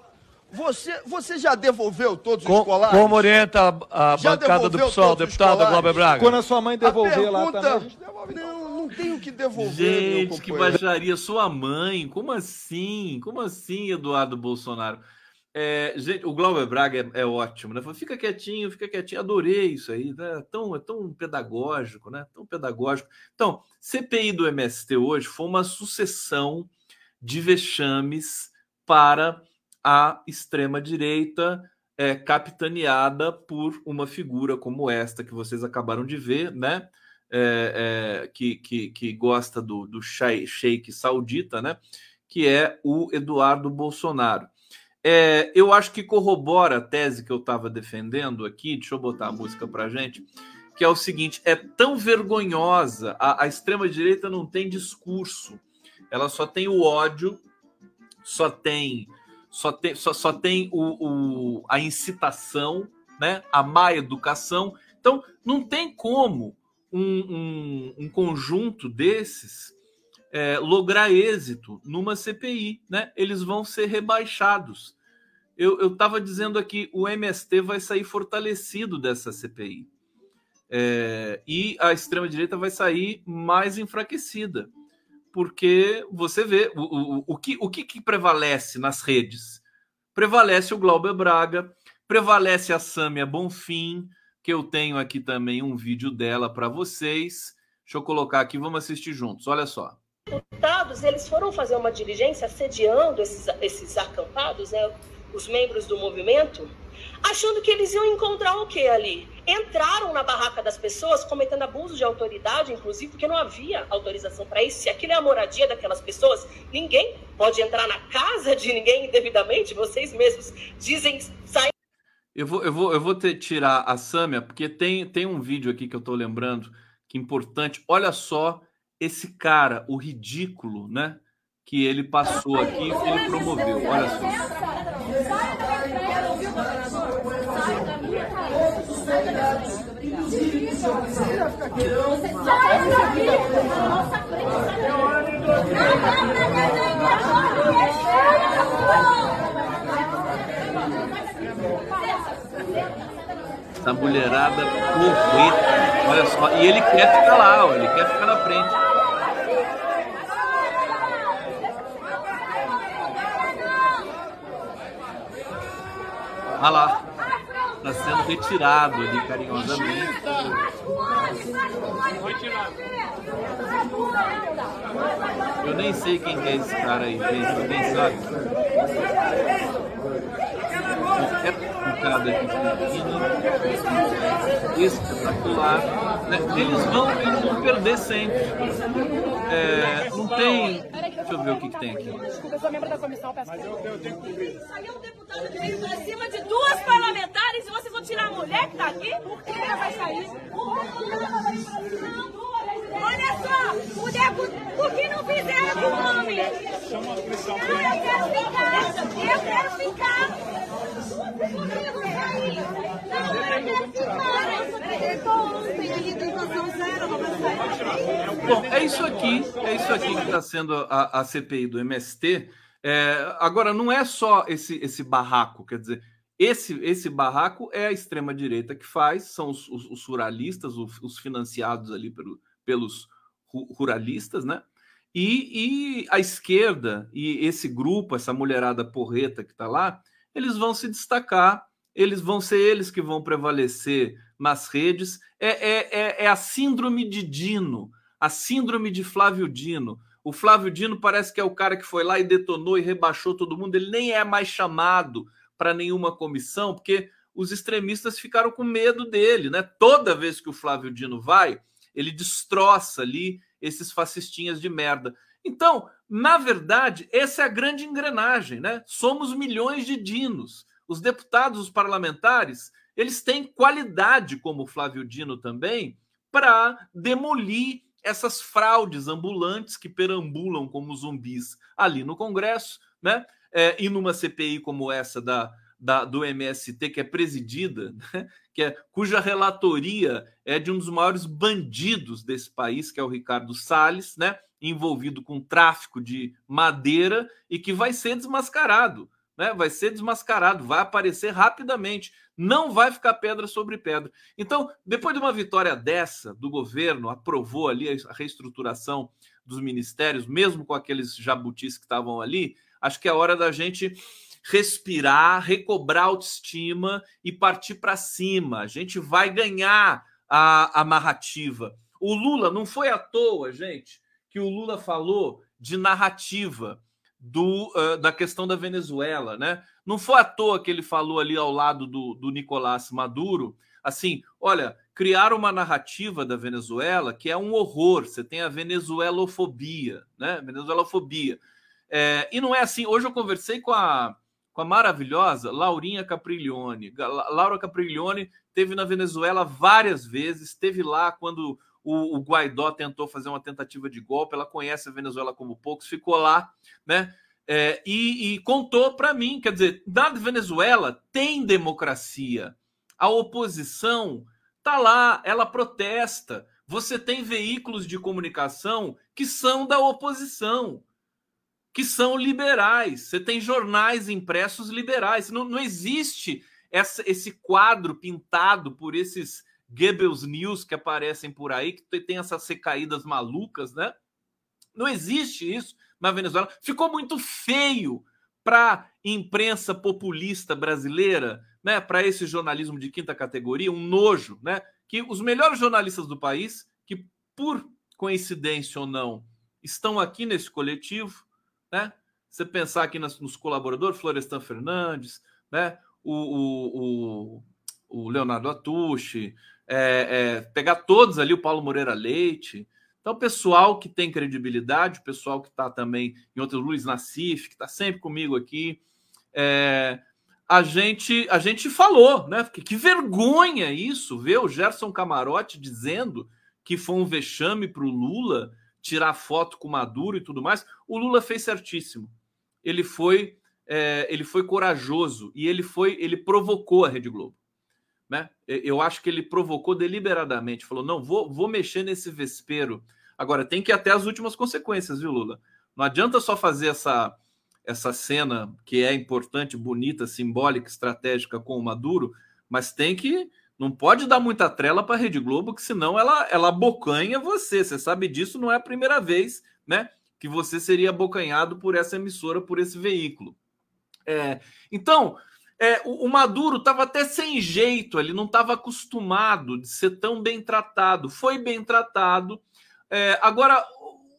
Speaker 6: Você, você já devolveu todos
Speaker 7: Com,
Speaker 6: os colares?
Speaker 7: como orienta a, a bancada do PSOL, deputada Glauber Braga?
Speaker 8: Quando a sua mãe devolver
Speaker 6: pergunta...
Speaker 8: lá também, a gente devolve.
Speaker 6: Não, não tenho que devolver.
Speaker 4: Gente, que baixaria. Sua mãe? Como assim? Como assim, Eduardo Bolsonaro? É, gente, o Glauber Braga é, é ótimo, né? Fica quietinho, fica quietinho. Adorei isso aí, né? Tão, é tão pedagógico, né? Tão pedagógico. Então, CPI do MST hoje foi uma sucessão de vexames para a extrema-direita é, capitaneada por uma figura como esta que vocês acabaram de ver, né? É, é, que, que, que, gosta do, do sheik saudita, né? Que é o Eduardo Bolsonaro. É, eu acho que corrobora a tese que eu estava defendendo aqui. Deixa eu botar a música para gente. Que é o seguinte: é tão vergonhosa. A, a extrema-direita não tem discurso, ela só tem o ódio, só tem só tem, só, só tem o, o, a incitação, né? a má educação. Então, não tem como um, um, um conjunto desses é, lograr êxito numa CPI. Né? Eles vão ser rebaixados. Eu estava dizendo aqui, o MST vai sair fortalecido dessa CPI. É, e a extrema-direita vai sair mais enfraquecida porque você vê o, o, o, que, o que, que prevalece nas redes? Prevalece o Glauber Braga, prevalece a Sâmia Bonfim, que eu tenho aqui também um vídeo dela para vocês. Deixa eu colocar aqui, vamos assistir juntos. Olha só.
Speaker 9: Deputados, eles foram fazer uma diligência assediando esses, esses acampados, né, os membros do movimento, achando que eles iam encontrar o que ali? Entraram na barraca das pessoas cometendo abuso de autoridade, inclusive porque não havia autorização para isso. Se aquilo é a moradia daquelas pessoas, ninguém pode entrar na casa de ninguém indevidamente. Vocês mesmos dizem sair.
Speaker 4: Eu vou, eu vou, eu vou tirar a Sâmia, porque tem, tem um vídeo aqui que eu estou lembrando que é importante. Olha só esse cara, o ridículo, né? Que ele passou aqui, que ele promoveu. Olha só. Essa mulherada porreta. Olha só. E ele quer ficar lá, ó, ele quer ficar na frente. Olha lá. Está sendo retirado ali carinhosamente. Eu nem sei quem é esse cara aí. Alguém sabe? É aqui pequena, espetacular. Né? Eles vão, eles vão perder sempre. É, não tem. Deixa eu ver o que, que tem aqui.
Speaker 9: Desculpa, eu sou membro da comissão, peço Mas eu, eu tenho que cumprir. Aí é um deputado que veio pra cima de duas parlamentares e vocês vão tirar a mulher que tá aqui? Por que ela vai sair? Olha só, o que não fizeram com o homem? Não, eu quero ficar, eu quero ficar. Sair? Não, eu quero ficar.
Speaker 4: Bom, é isso aqui, é isso aqui que está sendo a, a, CPI do MST. É, agora, não é só esse, esse barraco, quer dizer, esse, esse barraco é a extrema-direita que faz, são os, os, os ruralistas, os, os, financiados ali pelo, pelos ruralistas, né? E, e, a esquerda e esse grupo, essa mulherada porreta que está lá, eles vão se destacar, eles vão ser eles que vão prevalecer nas redes. É, é, é, é a síndrome de Dino, a síndrome de Flávio Dino. O Flávio Dino parece que é o cara que foi lá e detonou e rebaixou todo mundo. Ele nem é mais chamado para nenhuma comissão, porque os extremistas ficaram com medo dele, né? Toda vez que o Flávio Dino vai, ele destroça ali esses fascistinhas de merda. Então, na verdade, essa é a grande engrenagem, né? Somos milhões de dinos. Os deputados, os parlamentares, eles têm qualidade, como o Flávio Dino também, para demolir essas fraudes ambulantes que perambulam como zumbis ali no Congresso, né? É, e numa CPI como essa da, da, do MST, que é presidida, né? que é, cuja relatoria é de um dos maiores bandidos desse país, que é o Ricardo Salles, né? envolvido com tráfico de madeira e que vai ser desmascarado. Né? Vai ser desmascarado, vai aparecer rapidamente, não vai ficar pedra sobre pedra. Então, depois de uma vitória dessa do governo, aprovou ali a reestruturação dos ministérios, mesmo com aqueles jabutis que estavam ali, acho que é hora da gente respirar, recobrar autoestima e partir para cima. A gente vai ganhar a, a narrativa. O Lula não foi à toa, gente, que o Lula falou de narrativa do, uh, da questão da Venezuela, né? Não foi à toa que ele falou ali ao lado do, do Nicolás Maduro, assim, olha, criaram uma narrativa da Venezuela que é um horror. Você tem a venezuelofobia, né? Venezuelofobia. É, e não é assim. Hoje eu conversei com a, com a maravilhosa Laurinha Capriglione. Laura Capriglione teve na Venezuela várias vezes, esteve lá quando o, o, Guaidó tentou fazer uma tentativa de golpe, ela conhece a Venezuela como poucos, ficou lá, né? É, e, e contou para mim, quer dizer, na Venezuela tem democracia, a oposição tá lá, ela protesta. Você tem veículos de comunicação que são da oposição, que são liberais. Você tem jornais impressos liberais. Não, não existe essa, esse quadro pintado por esses Goebbels News que aparecem por aí, que tem essas recaídas malucas, né? Não existe isso na Venezuela. Ficou muito feio para imprensa populista brasileira, né? Para esse jornalismo de quinta categoria, um nojo, né? Que os melhores jornalistas do país, que por coincidência ou não, estão aqui nesse coletivo, né? Você pensar aqui nos, nos colaboradores, Florestan Fernandes, né? O, o, o, o Leonardo Atushi, é, é, pegar todos ali, o Paulo Moreira Leite. Então, pessoal que tem credibilidade, o pessoal que está também em outro, Luiz Nassif, que está sempre comigo aqui, é, a gente a gente falou, né? Que, que vergonha isso, ver o Gerson Camarote dizendo que foi um vexame para o Lula tirar foto com Maduro e tudo mais. O Lula fez certíssimo. Ele foi é, ele foi corajoso e ele foi ele provocou a Rede Globo. Né? Eu acho que ele provocou deliberadamente, falou: não, vou, vou mexer nesse vespeiro. Agora, tem que ir até as últimas consequências, viu, Lula? Não adianta só fazer essa, essa cena que é importante, bonita, simbólica, estratégica com o Maduro, mas tem que. Não pode dar muita trela para a Rede Globo, que senão ela, ela abocanha você. Você sabe disso, não é a primeira vez né, que você seria abocanhado por essa emissora, por esse veículo. É, então, é, o, o, Maduro estava até sem jeito, ele não estava acostumado de ser tão bem tratado. Foi bem tratado. É, agora,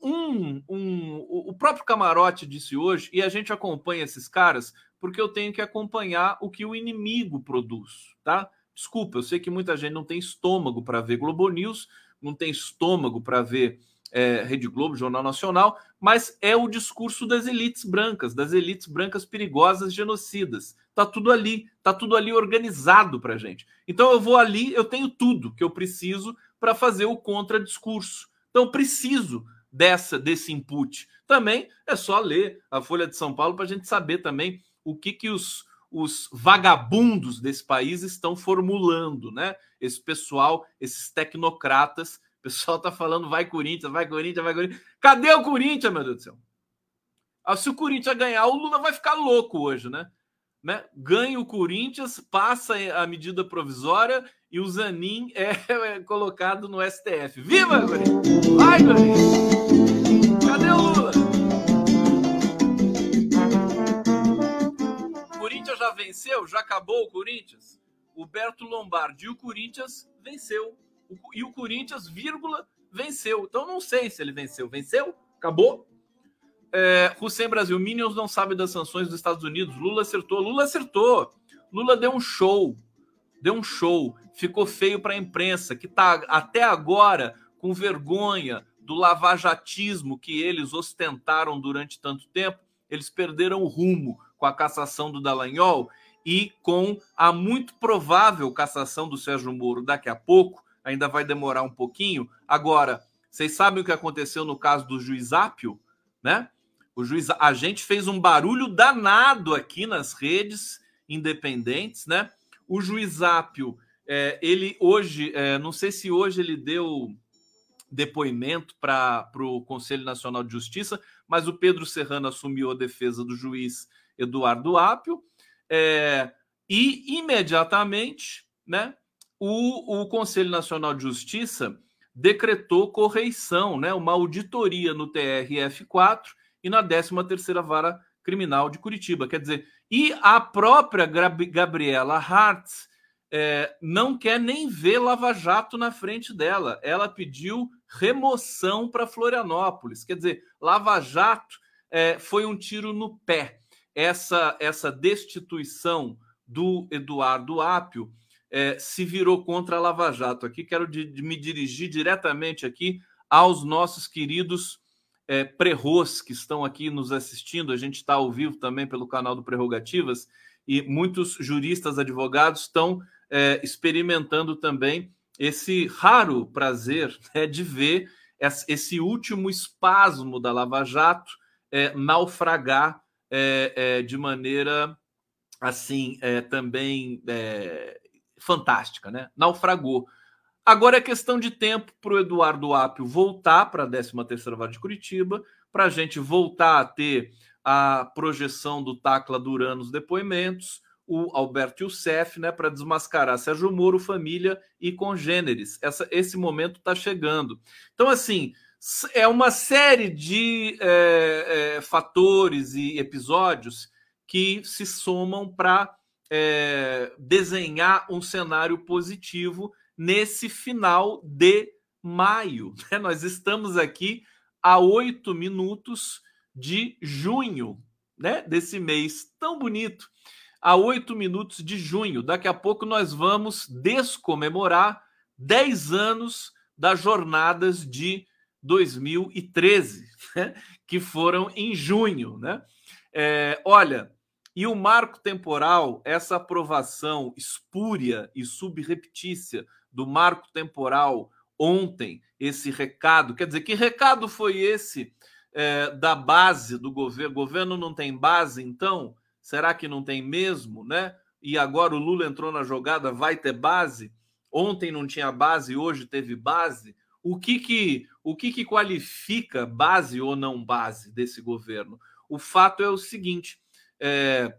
Speaker 4: um, um, o próprio Camarote disse hoje, e a gente acompanha esses caras porque eu tenho que acompanhar o que o inimigo produz, tá? Desculpa, eu sei que muita gente não tem estômago para ver Globo News, não tem estômago para ver é, Rede Globo, Jornal Nacional, mas é o discurso das elites brancas, das elites brancas perigosas, genocidas. Tá tudo ali, tá tudo ali organizado para gente. Então eu vou ali, eu tenho tudo que eu preciso para fazer o contradiscurso. Então preciso dessa desse input. Também é só ler a Folha de São Paulo para a gente saber também o que que os, os vagabundos desse país estão formulando, né? Esse pessoal, esses tecnocratas o pessoal tá falando vai Corinthians, vai Corinthians, vai Corinthians. Cadê o Corinthians, meu Deus do céu? Ah, se o Corinthians ganhar, o Lula vai ficar louco hoje, né? né? Ganha o Corinthians, passa a medida provisória e o Zanin é, é colocado no STF. Viva, Corinthians! Vai, Corinthians! Venceu? Já acabou o Corinthians? O Berto Lombardi e o Corinthians venceu e o Corinthians, vírgula, venceu. Então não sei se ele venceu. Venceu? Acabou? É, Hussein Brasil, Minions não sabe das sanções dos Estados Unidos. Lula acertou. Lula acertou. Lula deu um show. Deu um show. Ficou feio para a imprensa, que está até agora com vergonha do lavajatismo que eles ostentaram durante tanto tempo. Eles perderam o rumo com a cassação do Dallagnol e com a muito provável cassação do Sérgio Moro daqui a pouco. Ainda vai demorar um pouquinho. Agora, vocês sabem o que aconteceu no caso do juiz Ápio, né? O juiz, a gente fez um barulho danado aqui nas redes independentes, né? O juiz Ápio, é, ele hoje, é, não sei se hoje ele deu depoimento para o Conselho Nacional de Justiça, mas o Pedro Serrano assumiu a defesa do juiz Eduardo Ápio, é, e imediatamente, né? O, o Conselho Nacional de Justiça decretou correição, né, uma auditoria no TRF4 e na 13ª Vara Criminal de Curitiba. Quer dizer, e a própria Gabriela Hartz é, não quer nem ver Lava Jato na frente dela. Ela pediu remoção para Florianópolis. Quer dizer, Lava Jato é, foi um tiro no pé. Essa, essa destituição do Eduardo Apio é, se virou contra a Lava Jato. Aqui quero de, de me dirigir diretamente aqui aos nossos queridos é, prerros que estão aqui nos assistindo. A gente está ao vivo também pelo canal do Prerrogativas e muitos juristas, advogados estão é, experimentando também esse raro prazer né, de ver esse último espasmo da Lava Jato é, naufragar é, é, de maneira assim é, também fantástica, né? Naufragou. Agora é questão de tempo para o Eduardo Apio voltar para a 13ª Vara de Curitiba, para a gente voltar a ter a projeção do Tacla Duran nos depoimentos, o Alberto Youssef, né, para desmascarar Sérgio Moro, família e congêneres. Essa, esse momento está chegando. Então, assim, é uma série de é, é, fatores e episódios que se somam para é, desenhar um cenário positivo nesse final de maio. Né? Nós estamos aqui a oito minutos de junho, né? Desse mês tão bonito, a oito minutos de junho. Daqui a pouco nós vamos descomemorar 10 anos das jornadas de 2013, né? que foram em junho, né? É, olha, e o marco temporal, essa aprovação espúria e subreptícia do marco temporal ontem, esse recado, quer dizer, que recado foi esse é, da base do governo? Governo não tem base, então? Será que não tem mesmo, né? E agora o Lula entrou na jogada, vai ter base? Ontem não tinha base, hoje teve base. O que que, o que, que qualifica base ou não base desse governo? O fato é o seguinte: é,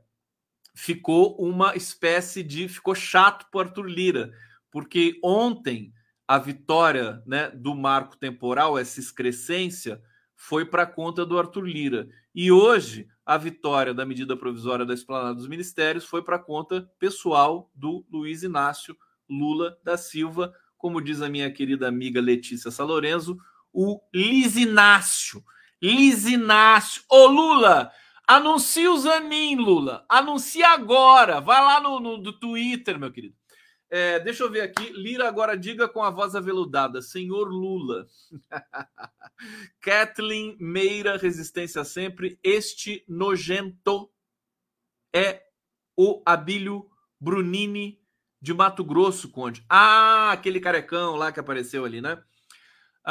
Speaker 4: ficou uma espécie de. ficou chato para Arthur Lira, porque ontem a vitória né, do marco temporal, essa excrescência, foi para conta do Arthur Lira. E hoje a vitória da medida provisória da esplanada dos ministérios foi para conta pessoal do Luiz Inácio Lula da Silva, como diz a minha querida amiga Letícia Salorenzo, o Lisinácio. Lisinácio. Ô Lula, Anuncia o Zanin, Lula. Anuncia agora. Vai lá no, no do Twitter, meu querido. É, deixa eu ver aqui. Lira agora diga com a voz aveludada: Senhor Lula. Kathleen Meira, resistência sempre. Este nojento é o Abílio Brunini de Mato Grosso, Conde. Ah, aquele carecão lá que apareceu ali, né?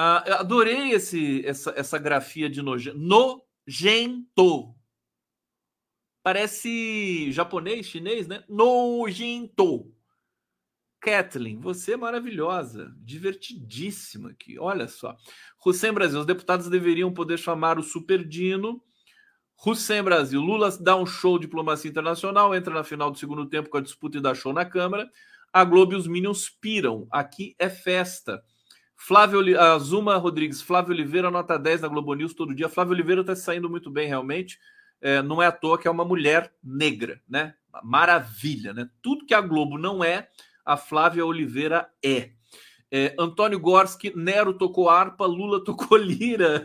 Speaker 4: Ah, adorei esse, essa, essa grafia de nojento. Parece japonês, chinês, né? Nojento. Kathleen, você é maravilhosa, divertidíssima aqui. Olha só. Hussein Brasil, os deputados deveriam poder chamar o Super Dino. Hussein Brasil, Lula dá um show de diplomacia internacional, entra na final do segundo tempo com a disputa e dá show na Câmara. A Globo e os Minions piram. Aqui é festa. Flávio Azuma Rodrigues, Flávio Oliveira, nota 10 na Globo News todo dia. Flávio Oliveira está saindo muito bem, realmente é, não é à toa que é uma mulher negra, né? Maravilha, né? Tudo que a Globo não é, a Flávia Oliveira é. é Antônio Gorski, Nero tocou harpa, Lula tocou lira.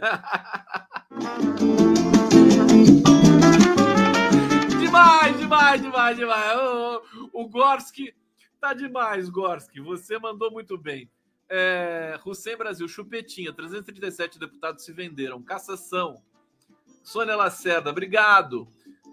Speaker 4: demais, demais, demais, demais. O, o Gorski tá demais, Gorski. Você mandou muito bem. É, Hussein Brasil, chupetinha, 337 deputados se venderam. Cassação. Sônia Lacerda, obrigado.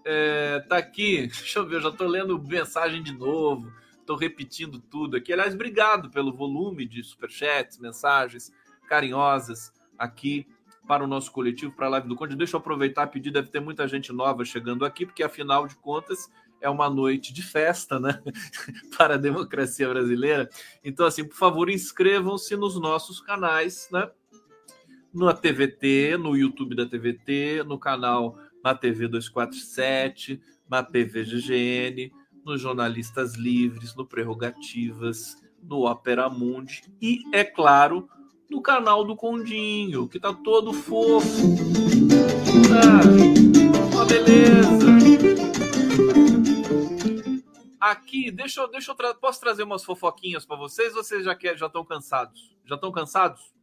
Speaker 4: É, tá aqui, deixa eu ver, eu já tô lendo mensagem de novo, tô repetindo tudo aqui. Aliás, obrigado pelo volume de superchats, mensagens carinhosas aqui para o nosso coletivo, para a live do Conde. Deixa eu aproveitar e pedir, deve ter muita gente nova chegando aqui, porque afinal de contas é uma noite de festa, né? para a democracia brasileira. Então, assim, por favor, inscrevam-se nos nossos canais, né? Na TVT, no YouTube da TVT, no canal na TV 247, na TV GGN, nos Jornalistas Livres, no Prerrogativas, no Opera Mundi e, é claro, no canal do Condinho, que tá todo fofo. Ah, uma beleza. Aqui, deixa eu, deixa eu tra posso trazer umas fofoquinhas para vocês vocês já quer, já estão cansados? Já estão cansados?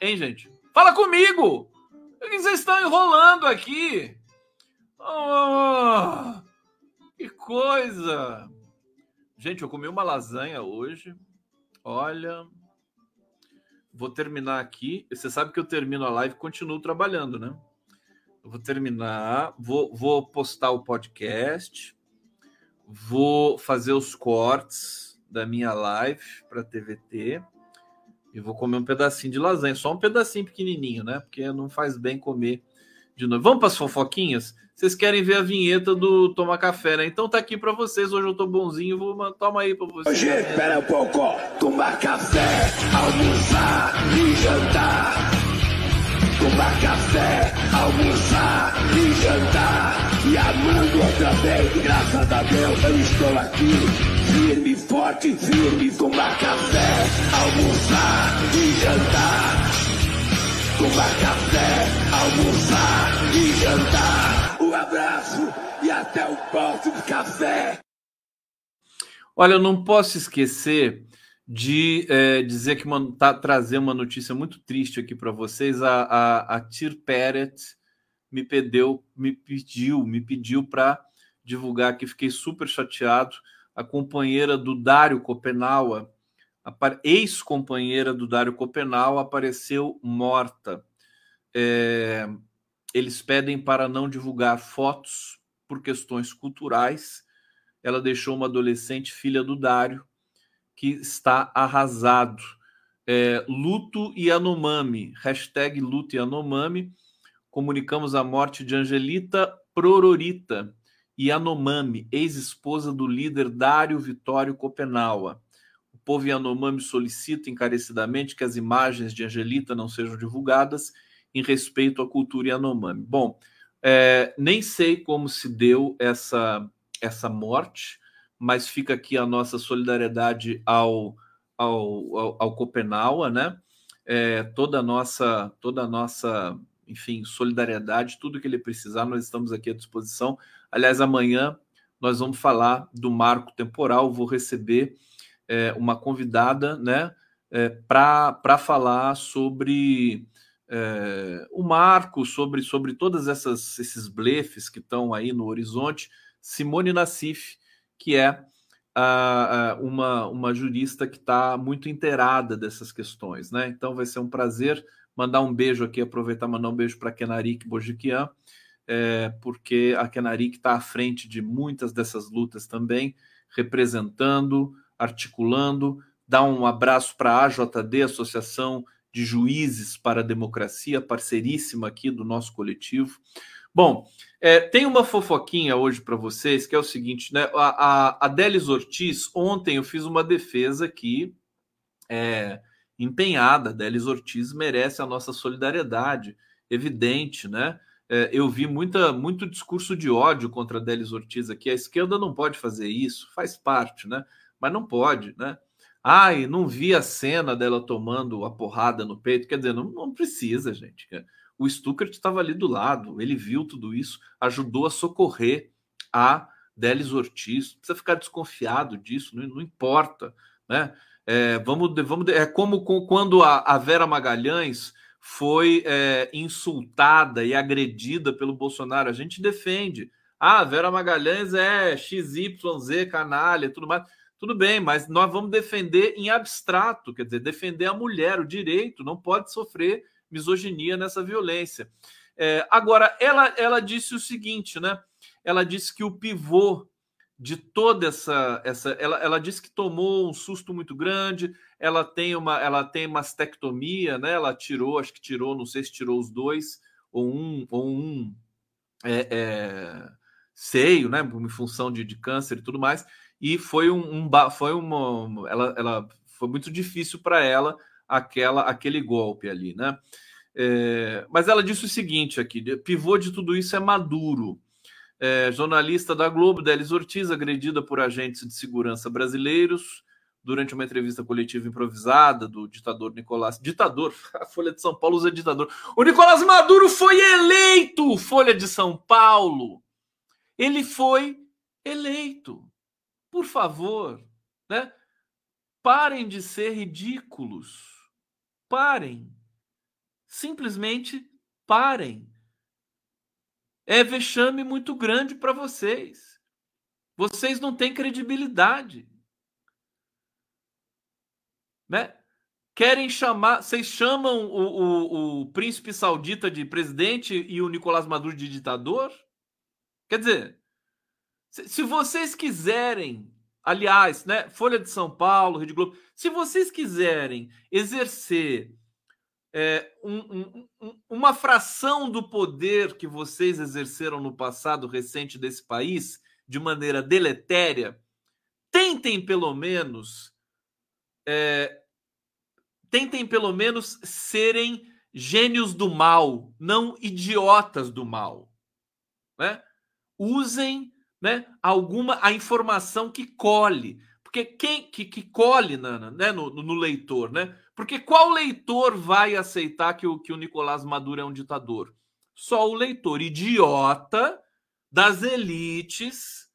Speaker 4: Hein, gente? Fala comigo! Vocês estão enrolando aqui. Oh, que coisa! Gente, eu comi uma lasanha hoje. Olha, vou terminar aqui. Você sabe que eu termino a live e continuo trabalhando, né? Eu vou terminar, vou, vou postar o podcast, vou fazer os cortes da minha live para TVT e vou comer um pedacinho de lasanha, só um pedacinho pequenininho, né? Porque não faz bem comer de novo. Vamos para as fofoquinhas? Vocês querem ver a vinheta do Toma Café, né? Então tá aqui para vocês. Hoje eu tô bonzinho, vou toma aí para vocês.
Speaker 10: Hoje, espera um pouco. Tomar café, almoçar e jantar. Tomar café, almoçar e jantar. E amando outra vez, graças a Deus eu estou aqui firme, forte, firme, tomar café, almoçar e jantar. Tomar café, almoçar e jantar. Um abraço e até o próximo café.
Speaker 4: Olha, eu não posso esquecer de é, dizer que uma, tá, trazer uma notícia muito triste aqui para vocês. A, a, a Tir Peret me pediu, me pediu, me pediu para divulgar que fiquei super chateado a companheira do Dário Copenaua, ex-companheira do Dário Copenau, apareceu morta. É, eles pedem para não divulgar fotos por questões culturais. Ela deixou uma adolescente, filha do Dário, que está arrasado. É, luto e Anomami, hashtag luto e Anomami. Comunicamos a morte de Angelita Prororita, Yanomami, ex-esposa do líder Dário Vitório Copenaua. O povo Yanomami solicita encarecidamente que as imagens de Angelita não sejam divulgadas em respeito à cultura Yanomami. Bom, é, nem sei como se deu essa, essa morte, mas fica aqui a nossa solidariedade ao, ao, ao, ao Copenaua, né? É, toda a nossa, toda a nossa, enfim, solidariedade, tudo que ele precisar, nós estamos aqui à disposição. Aliás, amanhã nós vamos falar do marco temporal. Vou receber é, uma convidada, né, é, para falar sobre é, o marco, sobre, sobre todas essas esses blefes que estão aí no horizonte. Simone Nassif, que é a, a, uma, uma jurista que está muito inteirada dessas questões, né? Então vai ser um prazer mandar um beijo aqui, aproveitar mandar um beijo para Kenarik Bojiquian é, porque a Kenarik está à frente de muitas dessas lutas também, representando, articulando. Dá um abraço para a AJD, Associação de Juízes para a Democracia, parceiríssima aqui do nosso coletivo. Bom, é, tem uma fofoquinha hoje para vocês, que é o seguinte, né? A, a, a Delis Ortiz, ontem eu fiz uma defesa aqui, é, empenhada. Delis Ortiz merece a nossa solidariedade, evidente, né? é, eu vi muita, muito discurso de ódio contra Delis Ortiz aqui. A esquerda não pode fazer isso, faz parte, né? Mas não pode, né? Ai, não vi a cena dela tomando a porrada no peito. Quer dizer, não, não precisa, gente. O Stuckert estava ali do lado, ele viu tudo isso, ajudou a socorrer a Delis Ortiz. Precisa ficar desconfiado disso, não, não importa, né? É, vamos, vamos, é como com, quando a, a Vera Magalhães foi é, insultada e agredida pelo Bolsonaro. A gente defende. Ah, Vera Magalhães é XYZ, canalha, tudo mais. Tudo bem, mas nós vamos defender em abstrato, quer dizer, defender a mulher, o direito, não pode sofrer misoginia nessa violência. É, agora, ela, ela disse o seguinte, né? Ela disse que o pivô de toda essa essa ela, ela disse que tomou um susto muito grande ela tem uma ela tem mastectomia né ela tirou acho que tirou não sei se tirou os dois ou um ou um é, é, seio né em função de, de câncer e tudo mais e foi um, um foi uma ela, ela foi muito difícil para ela aquela aquele golpe ali né. É, mas ela disse o seguinte aqui pivô de tudo isso é maduro é, jornalista da Globo, Delis Ortiz, agredida por agentes de segurança brasileiros durante uma entrevista coletiva improvisada do ditador Nicolás. Ditador, a Folha de São Paulo usa ditador. O Nicolás Maduro foi eleito, Folha de São Paulo. Ele foi eleito. Por favor, né? Parem de ser ridículos. Parem. Simplesmente parem é vexame muito grande para vocês. Vocês não têm credibilidade. Né? Querem chamar. Vocês chamam o, o, o príncipe saudita de presidente e o Nicolás Maduro de ditador? Quer dizer, se, vocês quiserem aliás, né, Folha de São Paulo, Rede Globo, se vocês quiserem exercer é, um, um, uma fração do poder que vocês exerceram no passado recente desse país de maneira deletéria, tentem pelo menos é, tentem pelo menos serem gênios do mal, não idiotas do mal, né? Usem, né, alguma a informação que colhe, porque quem que, que colhe na, né, no, no leitor, né? Porque qual leitor vai aceitar que o, que o Nicolás Maduro é um ditador? Só o leitor idiota das elites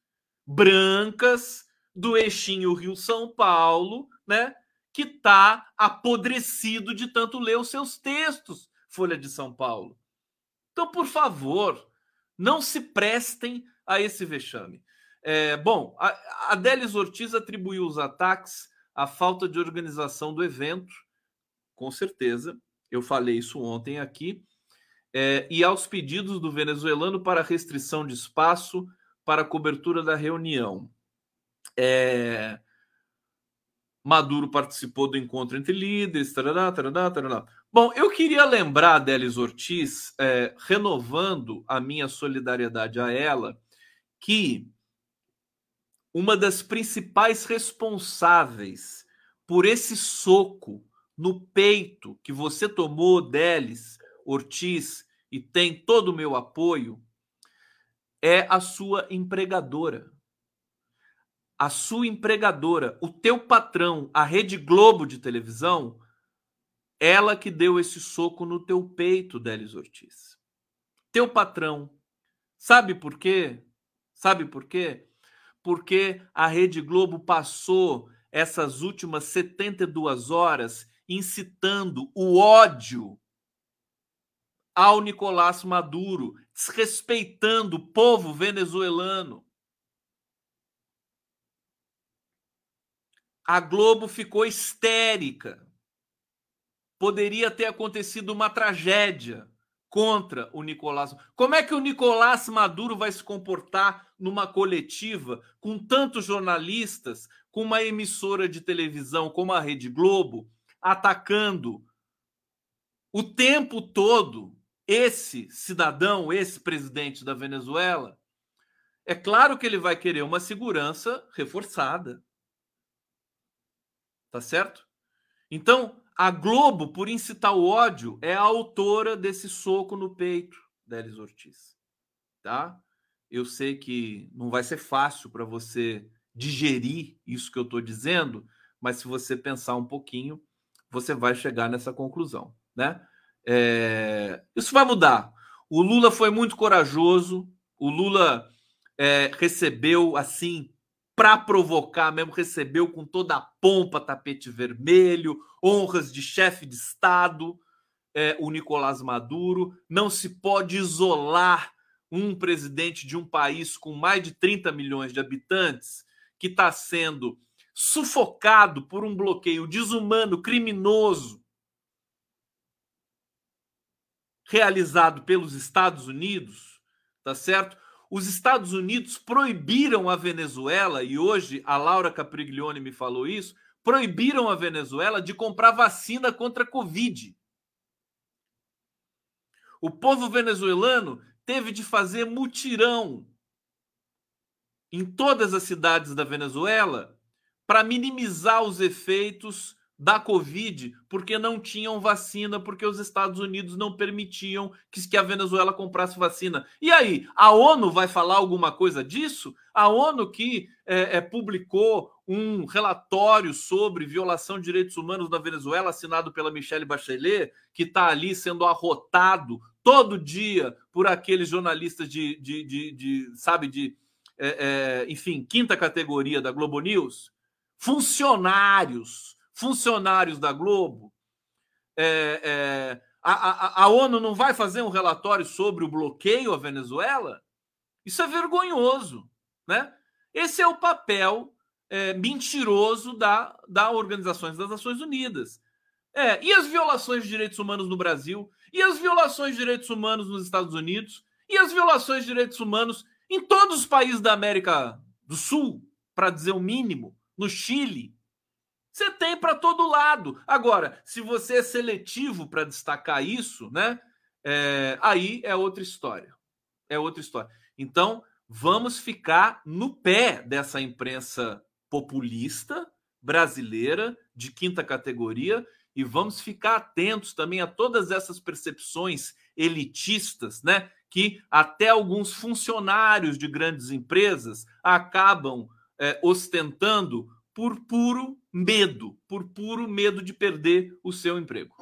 Speaker 4: brancas do eixinho Rio-São Paulo, né? Que tá apodrecido de tanto ler os seus textos, Folha de São Paulo. Então, por favor, não se prestem a esse vexame. É, bom, a Adélis Ortiz atribuiu os ataques à falta de organização do evento com certeza. Eu falei isso ontem aqui. É, e aos pedidos do venezuelano para restrição de espaço para cobertura da reunião. É, Maduro participou do encontro entre líderes. Tarará, tarará, tarará. Bom, eu queria lembrar a Delis Ortiz, é, renovando a minha solidariedade a ela, que uma das principais responsáveis por esse soco no peito que você tomou deles, Ortiz, e tem todo o meu apoio, é a sua empregadora. A sua empregadora, o teu patrão, a Rede Globo de televisão, ela que deu esse soco no teu peito, Delis Ortiz. Teu patrão. Sabe por quê? Sabe por quê? Porque a Rede Globo passou essas últimas 72 horas incitando o ódio ao Nicolás Maduro, desrespeitando o povo venezuelano. A Globo ficou histérica. Poderia ter acontecido uma tragédia contra o Nicolás. Como é que o Nicolás Maduro vai se comportar numa coletiva com tantos jornalistas, com uma emissora de televisão como a Rede Globo, atacando o tempo todo esse cidadão, esse presidente da Venezuela, é claro que ele vai querer uma segurança reforçada. Tá certo? Então, a Globo, por incitar o ódio, é a autora desse soco no peito da Elis Ortiz. Tá? Eu sei que não vai ser fácil para você digerir isso que eu estou dizendo, mas se você pensar um pouquinho, você vai chegar nessa conclusão, né? É, isso vai mudar. O Lula foi muito corajoso. O Lula é, recebeu assim para provocar mesmo, recebeu com toda a pompa, tapete vermelho, honras de chefe de Estado, é, o Nicolás Maduro. Não se pode isolar um presidente de um país com mais de 30 milhões de habitantes que está sendo sufocado por um bloqueio desumano, criminoso, realizado pelos Estados Unidos, tá certo? Os Estados Unidos proibiram a Venezuela, e hoje a Laura Capriglione me falou isso, proibiram a Venezuela de comprar vacina contra a Covid. O povo venezuelano teve de fazer mutirão em todas as cidades da Venezuela para minimizar os efeitos da Covid, porque não tinham vacina, porque os Estados Unidos não permitiam que, que a Venezuela comprasse vacina. E aí, a ONU vai falar alguma coisa disso? A ONU que é, é, publicou um relatório sobre violação de direitos humanos na Venezuela, assinado pela Michelle Bachelet, que está ali sendo arrotado todo dia por aqueles jornalistas de, de, de, de sabe, de, é, é, enfim, quinta categoria da Globo News, funcionários, funcionários da Globo. É, é, a, a, a ONU não vai fazer um relatório sobre o bloqueio à Venezuela? Isso é vergonhoso, né? Esse é o papel é, mentiroso da, da Organização das Nações Unidas. É, e as violações de direitos humanos no Brasil? E as violações de direitos humanos nos Estados Unidos? E as violações de direitos humanos em todos os países da América do Sul, para dizer o mínimo, no Chile? Você tem para todo lado. Agora, se você é seletivo para destacar isso, né? É, aí é outra história. É outra história. Então, vamos ficar no pé dessa imprensa populista brasileira de quinta categoria e vamos ficar atentos também a todas essas percepções elitistas, né? Que até alguns funcionários de grandes empresas acabam é, ostentando por puro medo, por puro medo de perder o seu emprego.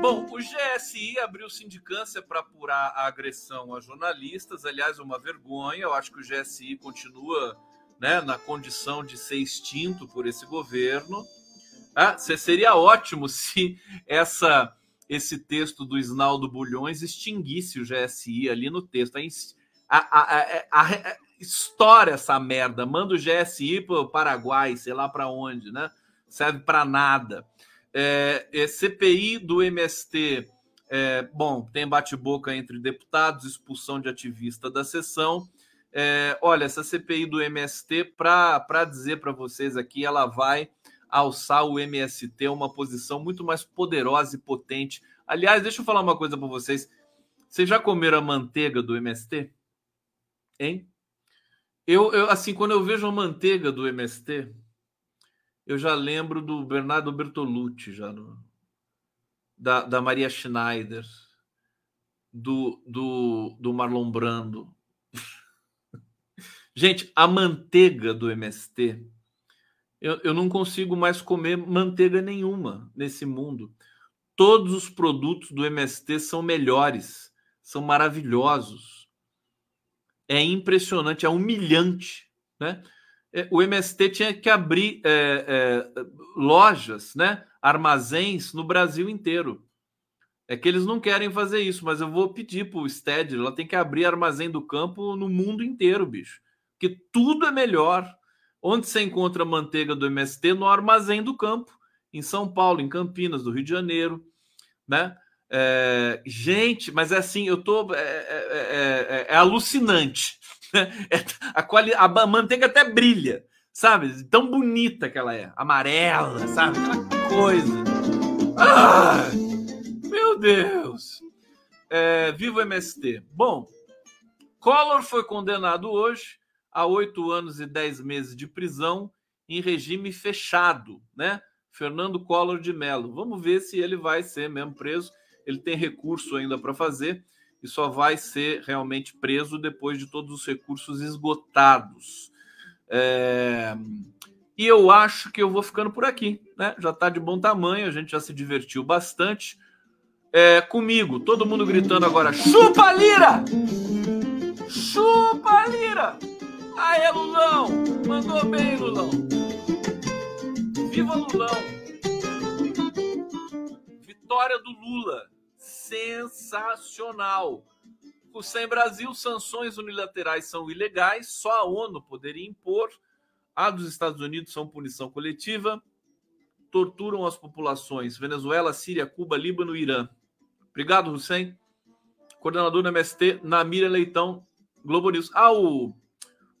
Speaker 4: Bom, o GSI abriu sindicância para apurar a agressão a jornalistas. Aliás, uma vergonha. Eu acho que o GSI continua né, na condição de ser extinto por esse governo. Ah, seria ótimo se essa esse texto do Isnaldo Bulhões extinguisse o GSI ali no texto. A, a, a, a estoura essa merda, manda o GSI para o Paraguai, sei lá para onde, né? Serve para nada. É, é, CPI do MST, é, bom, tem bate-boca entre deputados, expulsão de ativista da sessão. É, olha, essa CPI do MST, para dizer para vocês aqui, ela vai alçar o MST a uma posição muito mais poderosa e potente. Aliás, deixa eu falar uma coisa para vocês. Vocês já comeram a manteiga do MST? Hein? Eu, eu, assim, quando eu vejo a manteiga do MST, eu já lembro do Bernardo Bertolucci, já no, da, da Maria Schneider, do, do, do Marlon Brando. Gente, a manteiga do MST, eu, eu não consigo mais comer manteiga nenhuma nesse mundo. Todos os produtos do MST são melhores, são maravilhosos. É impressionante, é humilhante, né? É, o MST tinha que abrir é, é, lojas, né, armazéns no Brasil inteiro. É que eles não querem fazer isso, mas eu vou pedir para o Stead, ela tem que abrir armazém do campo no mundo inteiro, bicho que tudo é melhor. Onde você encontra manteiga do MST? No armazém do campo, em São Paulo, em Campinas, do Rio de Janeiro, né? É, gente, mas é assim, eu tô. É, é, é alucinante. a, quali, a manteiga até brilha, sabe? Tão bonita que ela é, amarela, sabe? Aquela coisa. Meu Deus! viva o MST. Bom, Collor foi condenado hoje a oito anos e dez meses de prisão em regime fechado, né? Fernando Collor de Mello. Vamos ver se ele vai ser mesmo preso. Ele tem recurso ainda para fazer e só vai ser realmente preso depois de todos os recursos esgotados. É... E eu acho que eu vou ficando por aqui, né? Já está de bom tamanho, a gente já se divertiu bastante. É, comigo, todo mundo gritando agora: chupa Lira! Chupa Lira! Aê, Lulão! Mandou bem, Lulão! Viva Lulão! vitória do Lula. Sensacional. O Sem Brasil, sanções unilaterais são ilegais, só a ONU poderia impor. A dos Estados Unidos são punição coletiva. Torturam as populações. Venezuela, Síria, Cuba, Líbano, Irã. Obrigado, Hussein. Coordenador do MST, Namira Leitão, Globo News. Ah, o,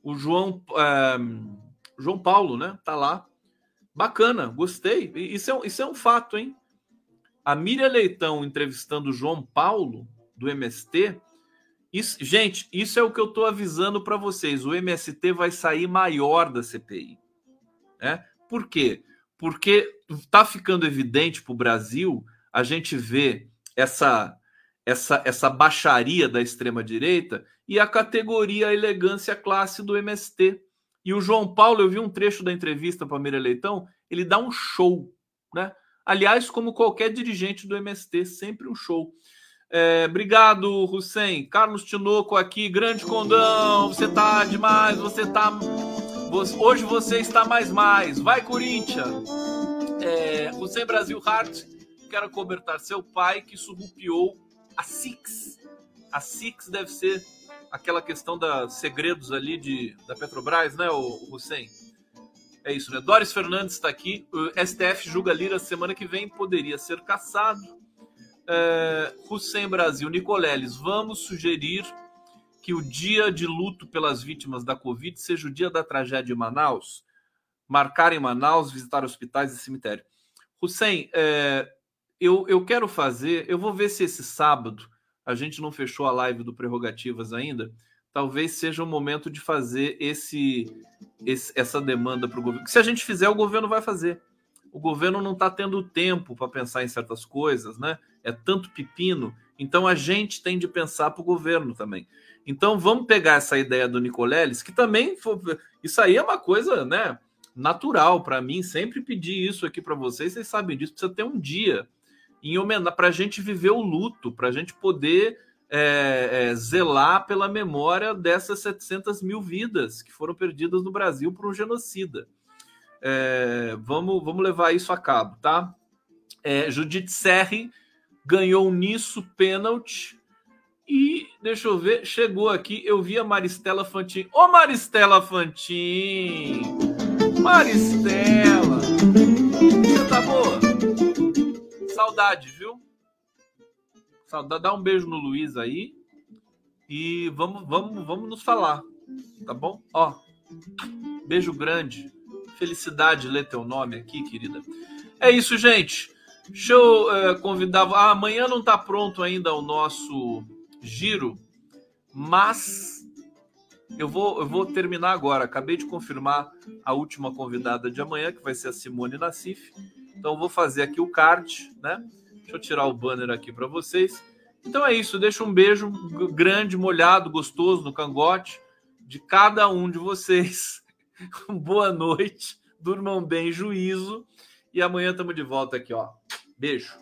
Speaker 4: o João, é, João Paulo, né? Tá lá. Bacana, gostei. Isso é, isso é um fato, hein? A Miriam Leitão entrevistando o João Paulo, do MST. Isso, gente, isso é o que eu estou avisando para vocês. O MST vai sair maior da CPI. Né? Por quê? Porque está ficando evidente para o Brasil, a gente vê essa, essa, essa baixaria da extrema-direita e a categoria elegância classe do MST. E o João Paulo, eu vi um trecho da entrevista para a Miriam Leitão, ele dá um show, né? Aliás, como qualquer dirigente do MST, sempre um show. É, obrigado, Hussein. Carlos Tinoco aqui, grande condão. Você tá demais, você tá. Hoje você está mais mais. Vai, Corinthians! É, Hussein Brasil Hart, quero cobertar seu pai que surrupiou a Six. A Six deve ser aquela questão da segredos ali de, da Petrobras, né, o Hussein? É isso, né? Doris Fernandes está aqui. O STF julga Lira semana que vem, poderia ser caçado. É, Hussein Brasil, Nicoleles, vamos sugerir que o dia de luto pelas vítimas da Covid seja o dia da tragédia em Manaus? Marcar em Manaus, visitar hospitais e cemitério. Hussein, é, eu, eu quero fazer, eu vou ver se esse sábado, a gente não fechou a live do Prerrogativas ainda, talvez seja o momento de fazer esse, esse essa demanda para o governo. Se a gente fizer, o governo vai fazer. O governo não está tendo tempo para pensar em certas coisas, né? É tanto pepino. Então a gente tem de pensar para o governo também. Então vamos pegar essa ideia do Nicoleles, que também foi, isso aí é uma coisa, né? Natural para mim. Sempre pedir isso aqui para vocês. Vocês sabem disso. Precisa ter um dia em homenagem para a gente viver o luto, para a gente poder é, é, zelar pela memória dessas 700 mil vidas que foram perdidas no Brasil por um genocida. É, vamos, vamos levar isso a cabo, tá? É, Judith Serri ganhou nisso pênalti. E deixa eu ver, chegou aqui, eu vi a Maristela Fantin. Ô Maristela Fantin! Maristela! Você tá boa? Saudade, viu? Dá um beijo no Luiz aí. E vamos, vamos, vamos nos falar. Tá bom? Ó. Beijo grande. Felicidade ler teu nome aqui, querida. É isso, gente. Deixa eu é, convidar. Ah, amanhã não está pronto ainda o nosso giro, mas eu vou, eu vou terminar agora. Acabei de confirmar a última convidada de amanhã, que vai ser a Simone Nassif. Então, vou fazer aqui o card, né? Deixa eu tirar o banner aqui para vocês. Então é isso. Deixa um beijo grande, molhado, gostoso no cangote de cada um de vocês. Boa noite. Durmam bem, juízo. E amanhã estamos de volta aqui, ó. Beijo.